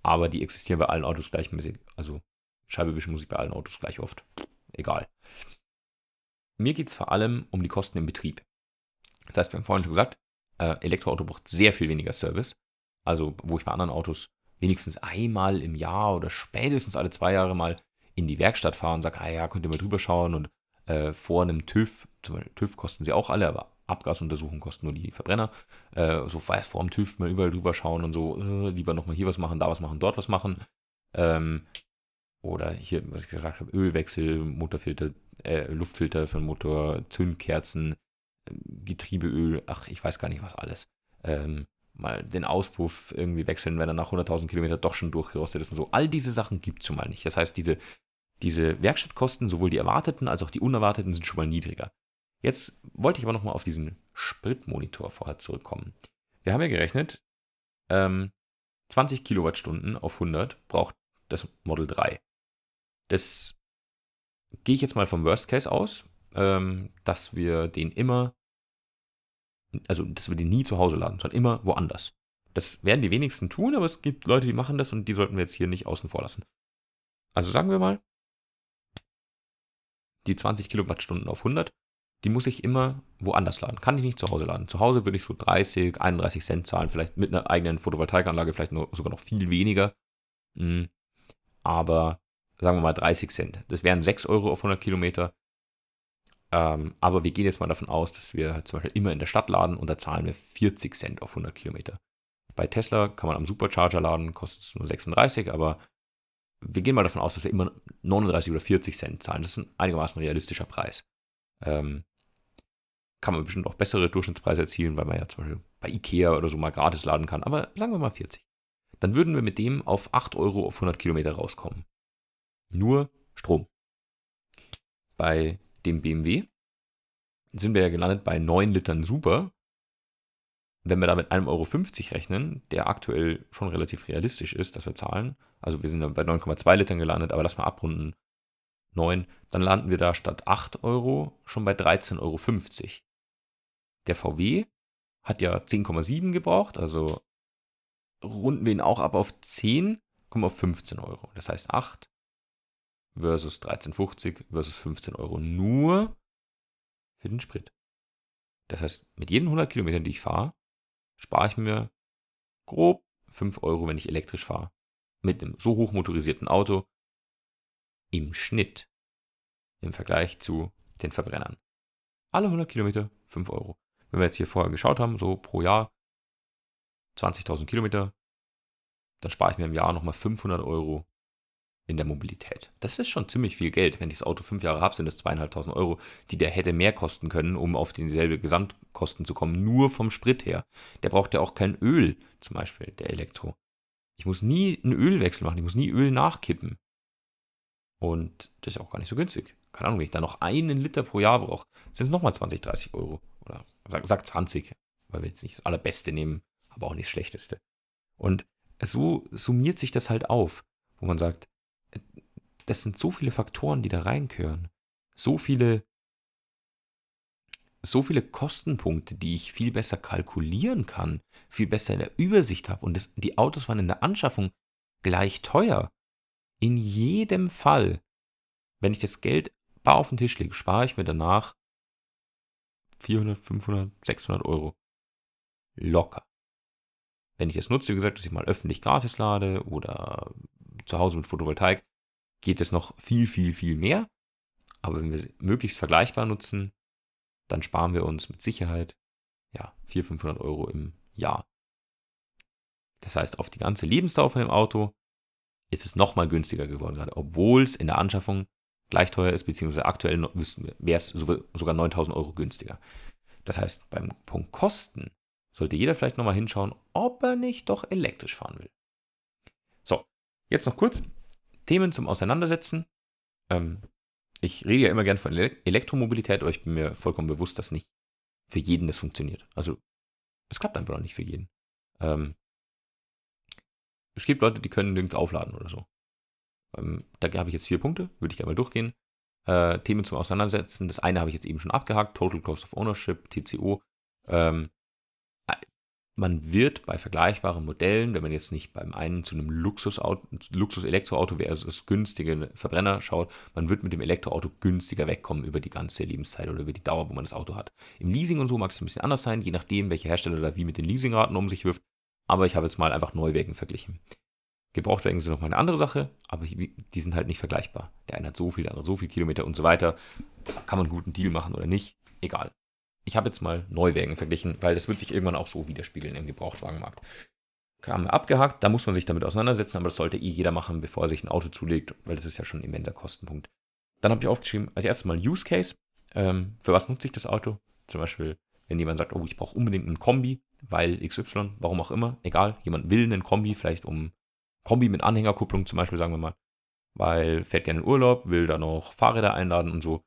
aber die existieren bei allen Autos gleichmäßig. Also Scheibe wischen muss ich bei allen Autos gleich oft. Egal. Mir geht es vor allem um die Kosten im Betrieb. Das heißt, wir haben vorhin schon gesagt, äh, Elektroauto braucht sehr viel weniger Service. Also, wo ich bei anderen Autos wenigstens einmal im Jahr oder spätestens alle zwei Jahre mal in die Werkstatt fahre und sage, ah ja, könnt ihr mal drüber schauen und äh, vor einem TÜV, zum Beispiel TÜV kosten sie auch alle, aber Abgasuntersuchungen kosten nur die Verbrenner, äh, so vor dem TÜV mal überall drüber schauen und so, äh, lieber nochmal hier was machen, da was machen, dort was machen. Ähm, oder hier, was ich gesagt habe, Ölwechsel, Motorfilter, äh, Luftfilter für den Motor, Zündkerzen, Getriebeöl, ach, ich weiß gar nicht was alles. Ähm, mal den Auspuff irgendwie wechseln, wenn er nach 100.000 Kilometern doch schon durchgerostet ist und so. All diese Sachen gibt es schon mal nicht. Das heißt, diese, diese Werkstattkosten, sowohl die erwarteten als auch die unerwarteten, sind schon mal niedriger. Jetzt wollte ich aber nochmal auf diesen Spritmonitor vorher zurückkommen. Wir haben ja gerechnet, ähm, 20 Kilowattstunden auf 100 braucht das Model 3. Das gehe ich jetzt mal vom Worst Case aus, ähm, dass wir den immer also dass wir den nie zu Hause laden, sondern immer woanders. Das werden die wenigsten tun, aber es gibt Leute, die machen das und die sollten wir jetzt hier nicht außen vor lassen. Also sagen wir mal, die 20 Kilowattstunden auf 100, die muss ich immer woanders laden. Kann ich nicht zu Hause laden. Zu Hause würde ich so 30, 31 Cent zahlen, vielleicht mit einer eigenen Photovoltaikanlage, vielleicht nur, sogar noch viel weniger. Hm. Aber sagen wir mal 30 Cent. Das wären 6 Euro auf 100 Kilometer. Ähm, aber wir gehen jetzt mal davon aus, dass wir zum Beispiel immer in der Stadt laden und da zahlen wir 40 Cent auf 100 Kilometer. Bei Tesla kann man am Supercharger laden, kostet es nur 36, aber wir gehen mal davon aus, dass wir immer 39 oder 40 Cent zahlen. Das ist ein einigermaßen realistischer Preis. Ähm, kann man bestimmt auch bessere Durchschnittspreise erzielen, weil man ja zum Beispiel bei Ikea oder so mal gratis laden kann. Aber sagen wir mal 40. Dann würden wir mit dem auf 8 Euro auf 100 Kilometer rauskommen. Nur Strom. Bei dem BMW, sind wir ja gelandet bei 9 Litern Super. Wenn wir da mit 1,50 Euro rechnen, der aktuell schon relativ realistisch ist, dass wir zahlen, also wir sind dann bei 9,2 Litern gelandet, aber lass mal abrunden 9, dann landen wir da statt 8 Euro schon bei 13,50 Euro. Der VW hat ja 10,7 gebraucht, also runden wir ihn auch ab auf 10, kommen auf 15 Euro. Das heißt 8 versus 13,50 versus 15 Euro nur für den Sprit. Das heißt, mit jeden 100 Kilometern, die ich fahre, spare ich mir grob 5 Euro, wenn ich elektrisch fahre. Mit einem so hoch motorisierten Auto im Schnitt im Vergleich zu den Verbrennern. Alle 100 Kilometer 5 Euro. Wenn wir jetzt hier vorher geschaut haben, so pro Jahr 20.000 Kilometer, dann spare ich mir im Jahr nochmal 500 Euro in der Mobilität. Das ist schon ziemlich viel Geld. Wenn ich das Auto fünf Jahre habe, sind das zweieinhalbtausend Euro, die der hätte mehr kosten können, um auf dieselbe Gesamtkosten zu kommen, nur vom Sprit her. Der braucht ja auch kein Öl, zum Beispiel, der Elektro. Ich muss nie einen Ölwechsel machen, ich muss nie Öl nachkippen. Und das ist auch gar nicht so günstig. Keine Ahnung, wenn ich da noch einen Liter pro Jahr brauche, sind es nochmal 20, 30 Euro. Oder sag, sag 20, weil wir jetzt nicht das Allerbeste nehmen, aber auch nicht das Schlechteste. Und so summiert sich das halt auf, wo man sagt, das sind so viele Faktoren, die da reingehören. So viele, so viele Kostenpunkte, die ich viel besser kalkulieren kann, viel besser in der Übersicht habe. Und das, die Autos waren in der Anschaffung gleich teuer. In jedem Fall, wenn ich das Geld bar auf den Tisch lege, spare ich mir danach 400, 500, 600 Euro. Locker. Wenn ich es nutze, wie gesagt, dass ich mal öffentlich gratis lade oder zu Hause mit Photovoltaik, geht es noch viel, viel, viel mehr. Aber wenn wir es möglichst vergleichbar nutzen, dann sparen wir uns mit Sicherheit ja, 400, 500 Euro im Jahr. Das heißt, auf die ganze Lebensdauer von dem Auto ist es nochmal günstiger geworden, gerade obwohl es in der Anschaffung gleich teuer ist, beziehungsweise aktuell wäre es sogar 9000 Euro günstiger. Das heißt, beim Punkt Kosten sollte jeder vielleicht nochmal hinschauen, ob er nicht doch elektrisch fahren will. So, jetzt noch kurz Themen zum Auseinandersetzen. Ähm, ich rede ja immer gern von Elektromobilität, aber ich bin mir vollkommen bewusst, dass nicht für jeden das funktioniert. Also es klappt einfach noch nicht für jeden. Ähm, es gibt Leute, die können nirgends aufladen oder so. Ähm, da habe ich jetzt vier Punkte, würde ich einmal durchgehen. Äh, Themen zum Auseinandersetzen. Das eine habe ich jetzt eben schon abgehakt, Total Cost of Ownership, TCO. Ähm, man wird bei vergleichbaren Modellen, wenn man jetzt nicht beim einen zu einem Luxus-Elektroauto versus günstige Verbrenner schaut, man wird mit dem Elektroauto günstiger wegkommen über die ganze Lebenszeit oder über die Dauer, wo man das Auto hat. Im Leasing und so mag es ein bisschen anders sein, je nachdem, welcher Hersteller da wie mit den Leasingraten um sich wirft. Aber ich habe jetzt mal einfach Neuwägen verglichen. Gebrauchtwagen sind nochmal eine andere Sache, aber die sind halt nicht vergleichbar. Der eine hat so viel, der andere so viel Kilometer und so weiter. Kann man einen guten Deal machen oder nicht? Egal. Ich habe jetzt mal Neuwagen verglichen, weil das wird sich irgendwann auch so widerspiegeln im Gebrauchtwagenmarkt. Kam abgehakt, da muss man sich damit auseinandersetzen, aber das sollte eh jeder machen, bevor er sich ein Auto zulegt, weil das ist ja schon ein immenser Kostenpunkt. Dann habe ich aufgeschrieben, als erstes mal Use Case. Ähm, für was nutze ich das Auto? Zum Beispiel, wenn jemand sagt, oh, ich brauche unbedingt einen Kombi, weil XY, warum auch immer, egal, jemand will einen Kombi, vielleicht um Kombi mit Anhängerkupplung zum Beispiel, sagen wir mal, weil fährt gerne in Urlaub, will da noch Fahrräder einladen und so.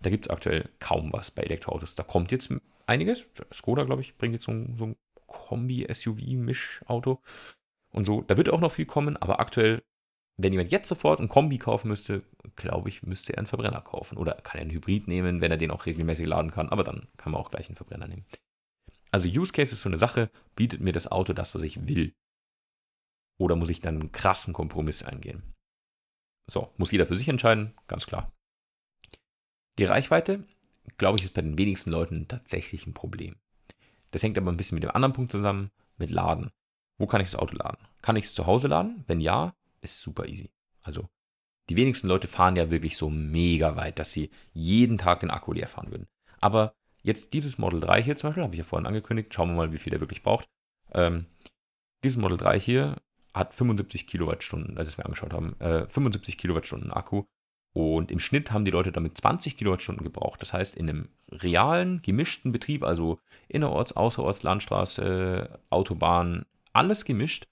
Da gibt es aktuell kaum was bei Elektroautos. Da kommt jetzt einiges. Skoda, glaube ich, bringt jetzt so, so ein Kombi-SUV-Mischauto und so. Da wird auch noch viel kommen, aber aktuell, wenn jemand jetzt sofort ein Kombi kaufen müsste, glaube ich, müsste er einen Verbrenner kaufen. Oder kann er einen Hybrid nehmen, wenn er den auch regelmäßig laden kann. Aber dann kann man auch gleich einen Verbrenner nehmen. Also Use Case ist so eine Sache, bietet mir das Auto das, was ich will. Oder muss ich dann einen krassen Kompromiss eingehen? So, muss jeder für sich entscheiden, ganz klar. Die Reichweite, glaube ich, ist bei den wenigsten Leuten tatsächlich ein Problem. Das hängt aber ein bisschen mit dem anderen Punkt zusammen, mit Laden. Wo kann ich das Auto laden? Kann ich es zu Hause laden? Wenn ja, ist super easy. Also, die wenigsten Leute fahren ja wirklich so mega weit, dass sie jeden Tag den Akku leer fahren würden. Aber jetzt dieses Model 3 hier zum Beispiel, habe ich ja vorhin angekündigt, schauen wir mal, wie viel der wirklich braucht. Ähm, dieses Model 3 hier hat 75 Kilowattstunden, als wir angeschaut haben, äh, 75 Kilowattstunden Akku. Und im Schnitt haben die Leute damit 20 Kilowattstunden gebraucht. Das heißt, in einem realen, gemischten Betrieb, also innerorts, außerorts, Landstraße, Autobahn, alles gemischt,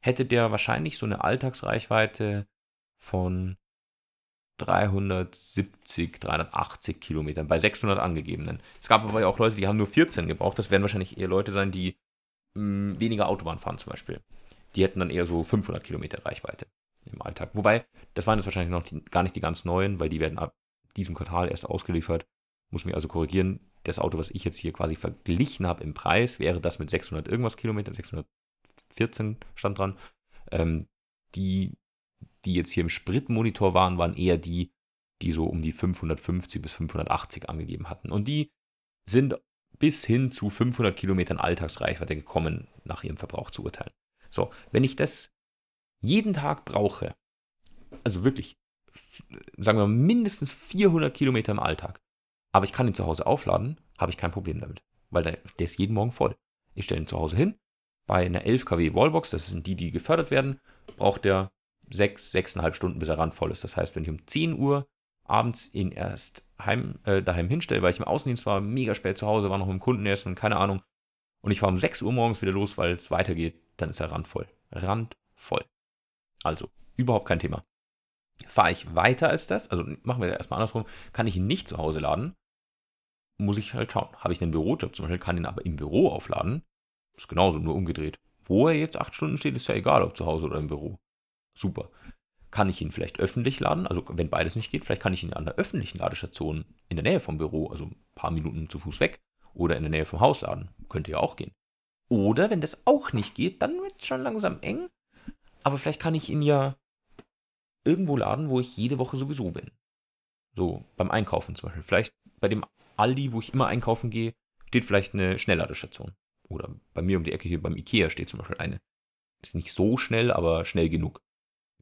hätte der wahrscheinlich so eine Alltagsreichweite von 370, 380 Kilometern bei 600 angegebenen. Es gab aber auch Leute, die haben nur 14 gebraucht. Das werden wahrscheinlich eher Leute sein, die mh, mm, weniger Autobahn fahren zum Beispiel. Die hätten dann eher so 500 Kilometer Reichweite im Alltag. Wobei, das waren jetzt wahrscheinlich noch die, gar nicht die ganz neuen, weil die werden ab diesem Quartal erst ausgeliefert. Muss mich also korrigieren. Das Auto, was ich jetzt hier quasi verglichen habe im Preis, wäre das mit 600 irgendwas Kilometer, 614 stand dran. Ähm, die, die jetzt hier im Spritmonitor waren, waren eher die, die so um die 550 bis 580 angegeben hatten. Und die sind bis hin zu 500 Kilometern Alltagsreichweite gekommen, nach ihrem Verbrauch zu urteilen. So, wenn ich das jeden Tag brauche, also wirklich, sagen wir mal, mindestens 400 Kilometer im Alltag, aber ich kann ihn zu Hause aufladen, habe ich kein Problem damit, weil der, der ist jeden Morgen voll. Ich stelle ihn zu Hause hin, bei einer 11 kW Wallbox, das sind die, die gefördert werden, braucht der 6, 6,5 Stunden, bis er randvoll ist. Das heißt, wenn ich um 10 Uhr abends ihn erst heim, äh, daheim hinstelle, weil ich im Außendienst war, mega spät zu Hause, war noch mit dem Kunden keine Ahnung, und ich fahre um 6 Uhr morgens wieder los, weil es weitergeht, dann ist er randvoll. Randvoll. Also, überhaupt kein Thema. Fahre ich weiter als das, also machen wir erstmal andersrum, kann ich ihn nicht zu Hause laden, muss ich halt schauen. Habe ich einen Bürojob zum Beispiel, kann ihn aber im Büro aufladen, ist genauso, nur umgedreht. Wo er jetzt acht Stunden steht, ist ja egal, ob zu Hause oder im Büro. Super. Kann ich ihn vielleicht öffentlich laden? Also, wenn beides nicht geht, vielleicht kann ich ihn an der öffentlichen Ladestation in der Nähe vom Büro, also ein paar Minuten zu Fuß weg, oder in der Nähe vom Haus laden. Könnte ja auch gehen. Oder wenn das auch nicht geht, dann wird es schon langsam eng. Aber vielleicht kann ich ihn ja irgendwo laden, wo ich jede Woche sowieso bin. So, beim Einkaufen zum Beispiel. Vielleicht bei dem Aldi, wo ich immer einkaufen gehe, steht vielleicht eine Schnellladestation. Oder bei mir um die Ecke hier beim Ikea steht zum Beispiel eine. Ist nicht so schnell, aber schnell genug.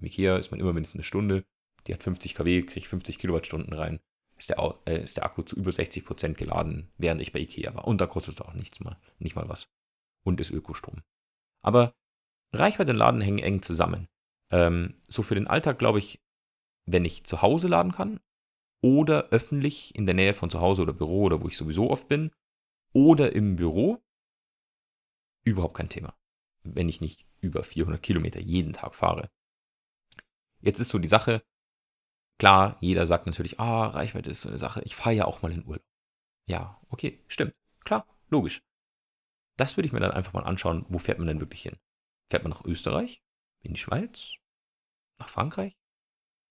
Im Ikea ist man immer mindestens eine Stunde. Die hat 50 kW, kriegt 50 Kilowattstunden rein ist der, äh, ist der Akku zu über 60% geladen, während ich bei Ikea war. Und da kostet es auch nichts mal, nicht mal was. Und ist Ökostrom. Aber Reichweite und Laden hängen eng zusammen. Ähm, so für den Alltag glaube ich, wenn ich zu Hause laden kann oder öffentlich in der Nähe von zu Hause oder Büro oder wo ich sowieso oft bin oder im Büro, überhaupt kein Thema. Wenn ich nicht über 400 Kilometer jeden Tag fahre. Jetzt ist so die Sache, Klar, jeder sagt natürlich, ah, Reichweite ist so eine Sache. Ich fahre ja auch mal in Urlaub. Ja, okay, stimmt. Klar, logisch. Das würde ich mir dann einfach mal anschauen, wo fährt man denn wirklich hin? Fährt man nach Österreich? In die Schweiz? Nach Frankreich?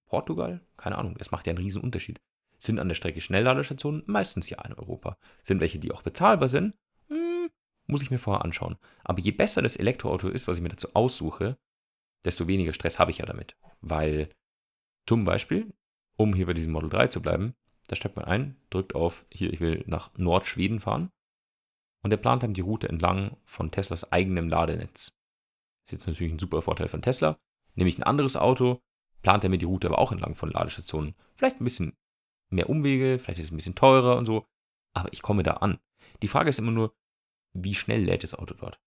Portugal? Keine Ahnung, es macht ja einen riesen Unterschied. Sind an der Strecke Schnellladestationen? Meistens ja in Europa. Sind welche, die auch bezahlbar sind? Hm, muss ich mir vorher anschauen. Aber je besser das Elektroauto ist, was ich mir dazu aussuche, desto weniger Stress habe ich ja damit. Weil zum Beispiel, um hier bei diesem Model 3 zu bleiben, da steigt man ein, drückt auf, hier, ich will nach Nordschweden fahren. Und er plant dann die Route entlang von Teslas eigenem Ladenetz. Ist jetzt natürlich ein super Vorteil von Tesla. Nehme ich ein anderes Auto, plant er mir die Route aber auch entlang von Ladestationen. Vielleicht ein bisschen mehr Umwege, vielleicht ist es ein bisschen teurer und so, aber ich komme da an. Die Frage ist immer nur, wie schnell lädt das Auto dort?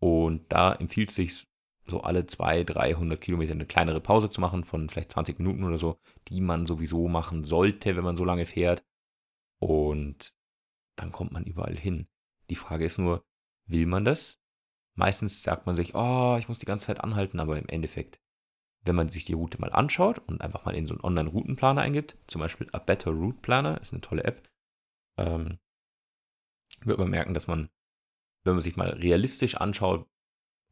Und da empfiehlt es sich, so alle 200, 300 Kilometer eine kleinere Pause zu machen von vielleicht 20 Minuten oder so, die man sowieso machen sollte, wenn man so lange fährt. Und dann kommt man überall hin. Die Frage ist nur, will man das? Meistens sagt man sich, oh, ich muss die ganze Zeit anhalten, aber im Endeffekt, wenn man sich die Route mal anschaut und einfach mal in so einen Online-Routenplaner eingibt, zum Beispiel A Better Route Planner, ist eine tolle App, ähm, wird man merken, dass man, wenn man sich mal realistisch anschaut,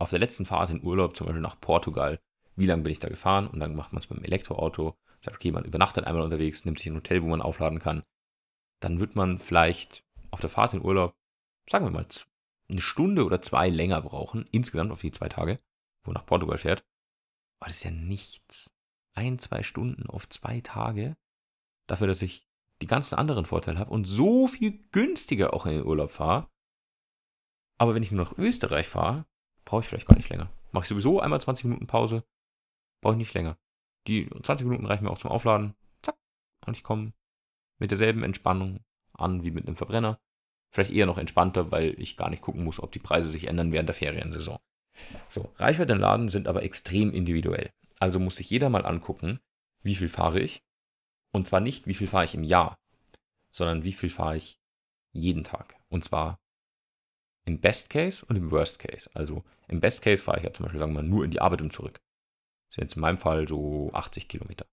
auf der letzten Fahrt in Urlaub, zum Beispiel nach Portugal, wie lange bin ich da gefahren und dann macht man es beim Elektroauto, sagt, okay, man übernachtet einmal unterwegs, nimmt sich ein Hotel, wo man aufladen kann, dann wird man vielleicht auf der Fahrt in Urlaub, sagen wir mal, eine Stunde oder zwei länger brauchen, insgesamt auf die zwei Tage, wo nach Portugal fährt. Aber das ist ja nichts. Ein, zwei Stunden auf zwei Tage, dafür, dass ich die ganzen anderen Vorteile habe und so viel günstiger auch in den Urlaub fahre. Aber wenn ich nur nach Österreich fahre, brauche ich vielleicht gar nicht länger. Mache ich sowieso einmal 20 Minuten Pause, brauche ich nicht länger. Die 20 Minuten reichen mir auch zum Aufladen. Zack. Und ich komme mit derselben Entspannung an wie mit einem Verbrenner. Vielleicht eher noch entspannter, weil ich gar nicht gucken muss, ob die Preise sich ändern während der Feriensaison. So, Reichweitenladen sind aber extrem individuell. Also muss sich jeder mal angucken, wie viel fahre ich. Und zwar nicht, wie viel fahre ich im Jahr, sondern wie viel fahre ich jeden Tag. Und zwar im Best Case und im Worst Case. Also im Best Case fahre ich ja zum Beispiel, sagen wir mal, nur in die Arbeit und zurück. Das sind jetzt in meinem Fall so 80 Kilometer.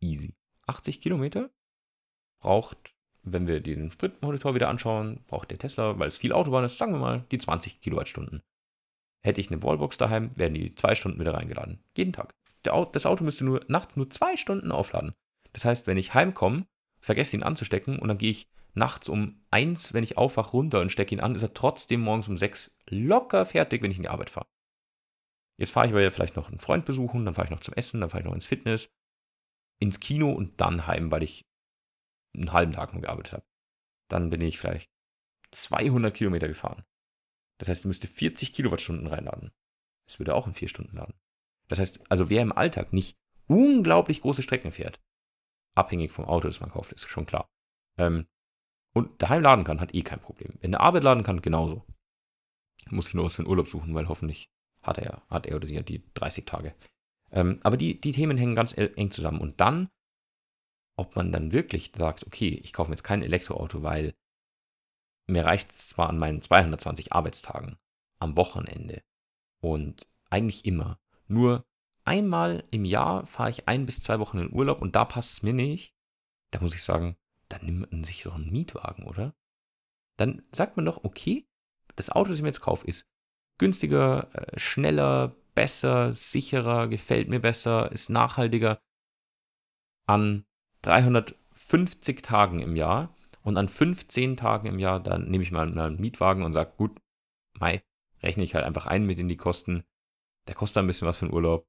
Easy. 80 Kilometer braucht wenn wir den Spritmonitor wieder anschauen, braucht der Tesla, weil es viel Autobahn ist, sagen wir mal, die 20 Kilowattstunden. Hätte ich eine Wallbox daheim, werden die zwei Stunden wieder reingeladen. Jeden Tag. das Auto müsste nur nachts nur zwei Stunden aufladen. Das heißt, wenn ich heimkomme, vergesse ihn anzustecken und dann gehe ich nachts um eins, wenn ich aufwache, runter und stecke ihn an, ist er trotzdem morgens um sechs locker fertig, wenn ich in die Arbeit fahre. Jetzt fahre ich aber ja vielleicht noch einen Freund besuchen, dann fahre ich noch zum Essen, dann fahre ich noch ins Fitness, ins Kino und dann heim, weil ich einen halben Tag nur gearbeitet habe. Dann bin ich vielleicht 200 Kilometer gefahren. Das heißt, ich müsste 40 Kilowattstunden reinladen. Das würde auch in vier Stunden laden. Das heißt, also wer im Alltag nicht unglaublich große Strecken fährt, abhängig vom Auto, das man kauft, ist schon klar. Ähm, und daheim laden kann, hat eh kein Problem. Wenn der Arbeit laden kann, genauso. Muss ich nur was für einen Urlaub suchen, weil hoffentlich hat er, hat er oder sie ja die 30 Tage. Ähm, aber die, die Themen hängen ganz eng zusammen. Und dann ob man dann wirklich sagt, okay, ich kaufe mir jetzt kein Elektroauto, weil mir reicht es zwar an meinen 220 Arbeitstagen am Wochenende und eigentlich immer. Nur einmal im Jahr fahre ich ein bis zwei Wochen in Urlaub und da passt es mir nicht. Da muss ich sagen, dann nimmt man sich doch einen Mietwagen, oder? Dann sagt man doch, okay, das Auto, das ich mir jetzt kaufe, ist günstiger, äh, schneller, besser, sicherer, gefällt mir besser, ist nachhaltiger. An 350 Tagen im Jahr und an 15 Tagen im Jahr, dann nehme ich mal einen Mietwagen und sage, gut, Mai, rechne ich halt einfach ein mit in die Kosten. Der kostet ein bisschen was für den Urlaub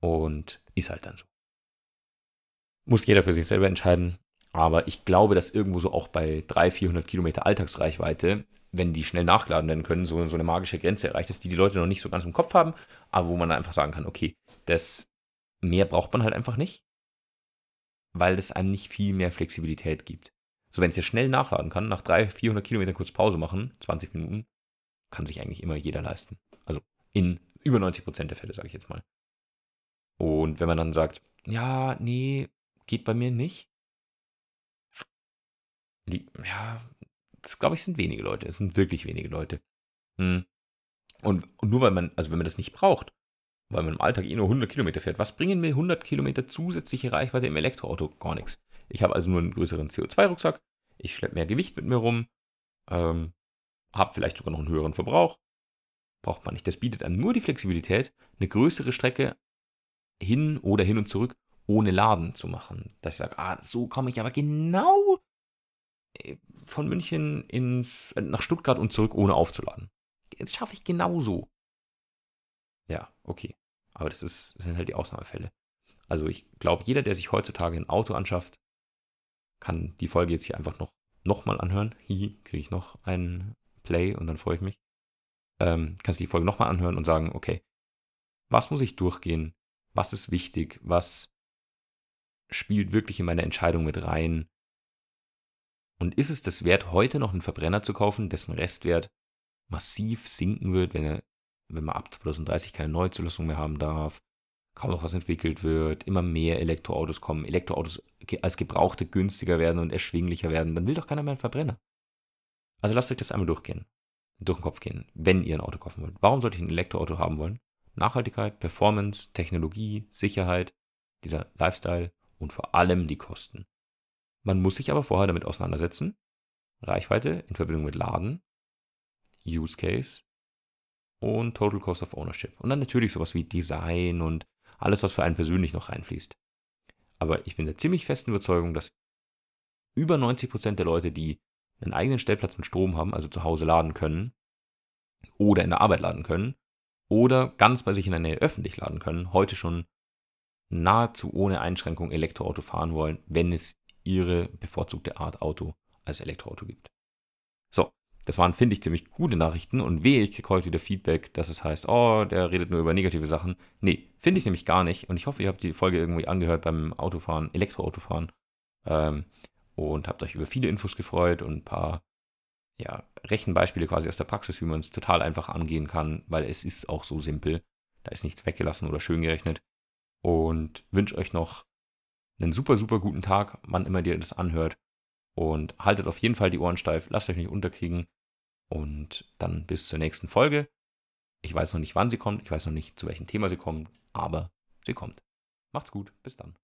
und ist halt dann so. Muss jeder für sich selber entscheiden. Aber ich glaube, dass irgendwo so auch bei 300, 400 Kilometer Alltagsreichweite, wenn die schnell nachgeladen werden können, so, so eine magische Grenze erreicht ist, die die Leute noch nicht so ganz im Kopf haben, aber wo man einfach sagen kann, okay, das mehr braucht man halt einfach nicht weil es einem nicht viel mehr Flexibilität gibt. So, wenn ich das schnell nachladen kann, nach 300, 400 Kilometern kurz Pause machen, 20 Minuten, kann sich eigentlich immer jeder leisten. Also in über 90 Prozent der Fälle, sage ich jetzt mal. Und wenn man dann sagt, ja, nee, geht bei mir nicht. Ja, das glaube ich sind wenige Leute. Es sind wirklich wenige Leute. Hm. Und, und nur weil man, also wenn man das nicht braucht, weil man im Alltag eh nur 100 Kilometer fährt. Was bringen mir 100 Kilometer zusätzliche Reichweite im Elektroauto? Gar nichts. Ich habe also nur einen größeren CO2-Rucksack, ich schleppe mehr Gewicht mit mir rum, ähm, habe vielleicht sogar noch einen höheren Verbrauch. Braucht man nicht. Das bietet einem nur die Flexibilität, eine größere Strecke hin oder hin und zurück ohne Laden zu machen. Dass ich sage, ah, so komme ich aber genau von München ins, nach Stuttgart und zurück, ohne aufzuladen. Das schaffe ich genauso. Ja, okay. Aber das, ist, das sind halt die Ausnahmefälle. Also ich glaube, jeder, der sich heutzutage ein Auto anschafft, kann die Folge jetzt hier einfach noch, mal anhören. Hihi, kriege ich noch einen Play und dann freue ich mich. Ähm, kannst die Folge nochmal anhören und sagen, okay, Was muss ich durchgehen? Was ist wichtig? Was spielt wirklich in meine Entscheidung mit rein? Und ist es das wert, heute noch einen Verbrenner zu kaufen, dessen Restwert massiv sinken wird, wenn, er, wenn man ab 2030 keine Neuzulassung mehr haben darf, kaum noch was entwickelt wird, immer mehr Elektroautos kommen, Elektroautos als Gebrauchte günstiger werden und erschwinglicher werden, dann will doch keiner mehr einen Verbrenner. Also lasst euch das einmal durchgehen, durch den Kopf gehen, wenn ihr ein Auto kaufen wollt. Warum sollte ich ein Elektroauto haben wollen? Nachhaltigkeit, Performance, Technologie, Sicherheit, dieser Lifestyle und vor allem die Kosten. Man muss sich aber vorher damit auseinandersetzen. Reichweite in Verbindung mit Laden, Use Case und Total Cost of Ownership. Und dann natürlich sowas wie Design und alles, was für einen persönlich noch reinfließt. Aber ich bin der ziemlich festen Überzeugung, dass über 90% der Leute, die einen eigenen Stellplatz mit Strom haben, also zu Hause laden können, oder in der Arbeit laden können, oder ganz bei sich in der Nähe öffentlich laden können, heute schon nahezu ohne Einschränkung Elektroauto fahren wollen, wenn es ihre bevorzugte Art Auto als Elektroauto gibt. So, das waren, finde ich, ziemlich gute Nachrichten und wehe, ich kriege heute wieder Feedback, dass es heißt, oh, der redet nur über negative Sachen. Nee, finde ich nämlich gar nicht und ich hoffe, ihr habt die Folge irgendwie angehört beim Autofahren, Elektroautofahren ähm, und habt euch über viele Infos gefreut und ein paar ja, Rechenbeispiele quasi aus der Praxis, wie man es total einfach angehen kann, weil es ist auch so simpel. Da ist nichts weggelassen oder schön gerechnet. Und wünsche euch noch einen super, super guten Tag, wann immer ihr das anhört. Und haltet auf jeden Fall die Ohren steif, lasst euch nicht unterkriegen. Und dann bis zur nächsten Folge. Ich weiß noch nicht, wann sie kommt, ich weiß noch nicht, zu welchem Thema sie kommt, aber sie kommt. Macht's gut, bis dann.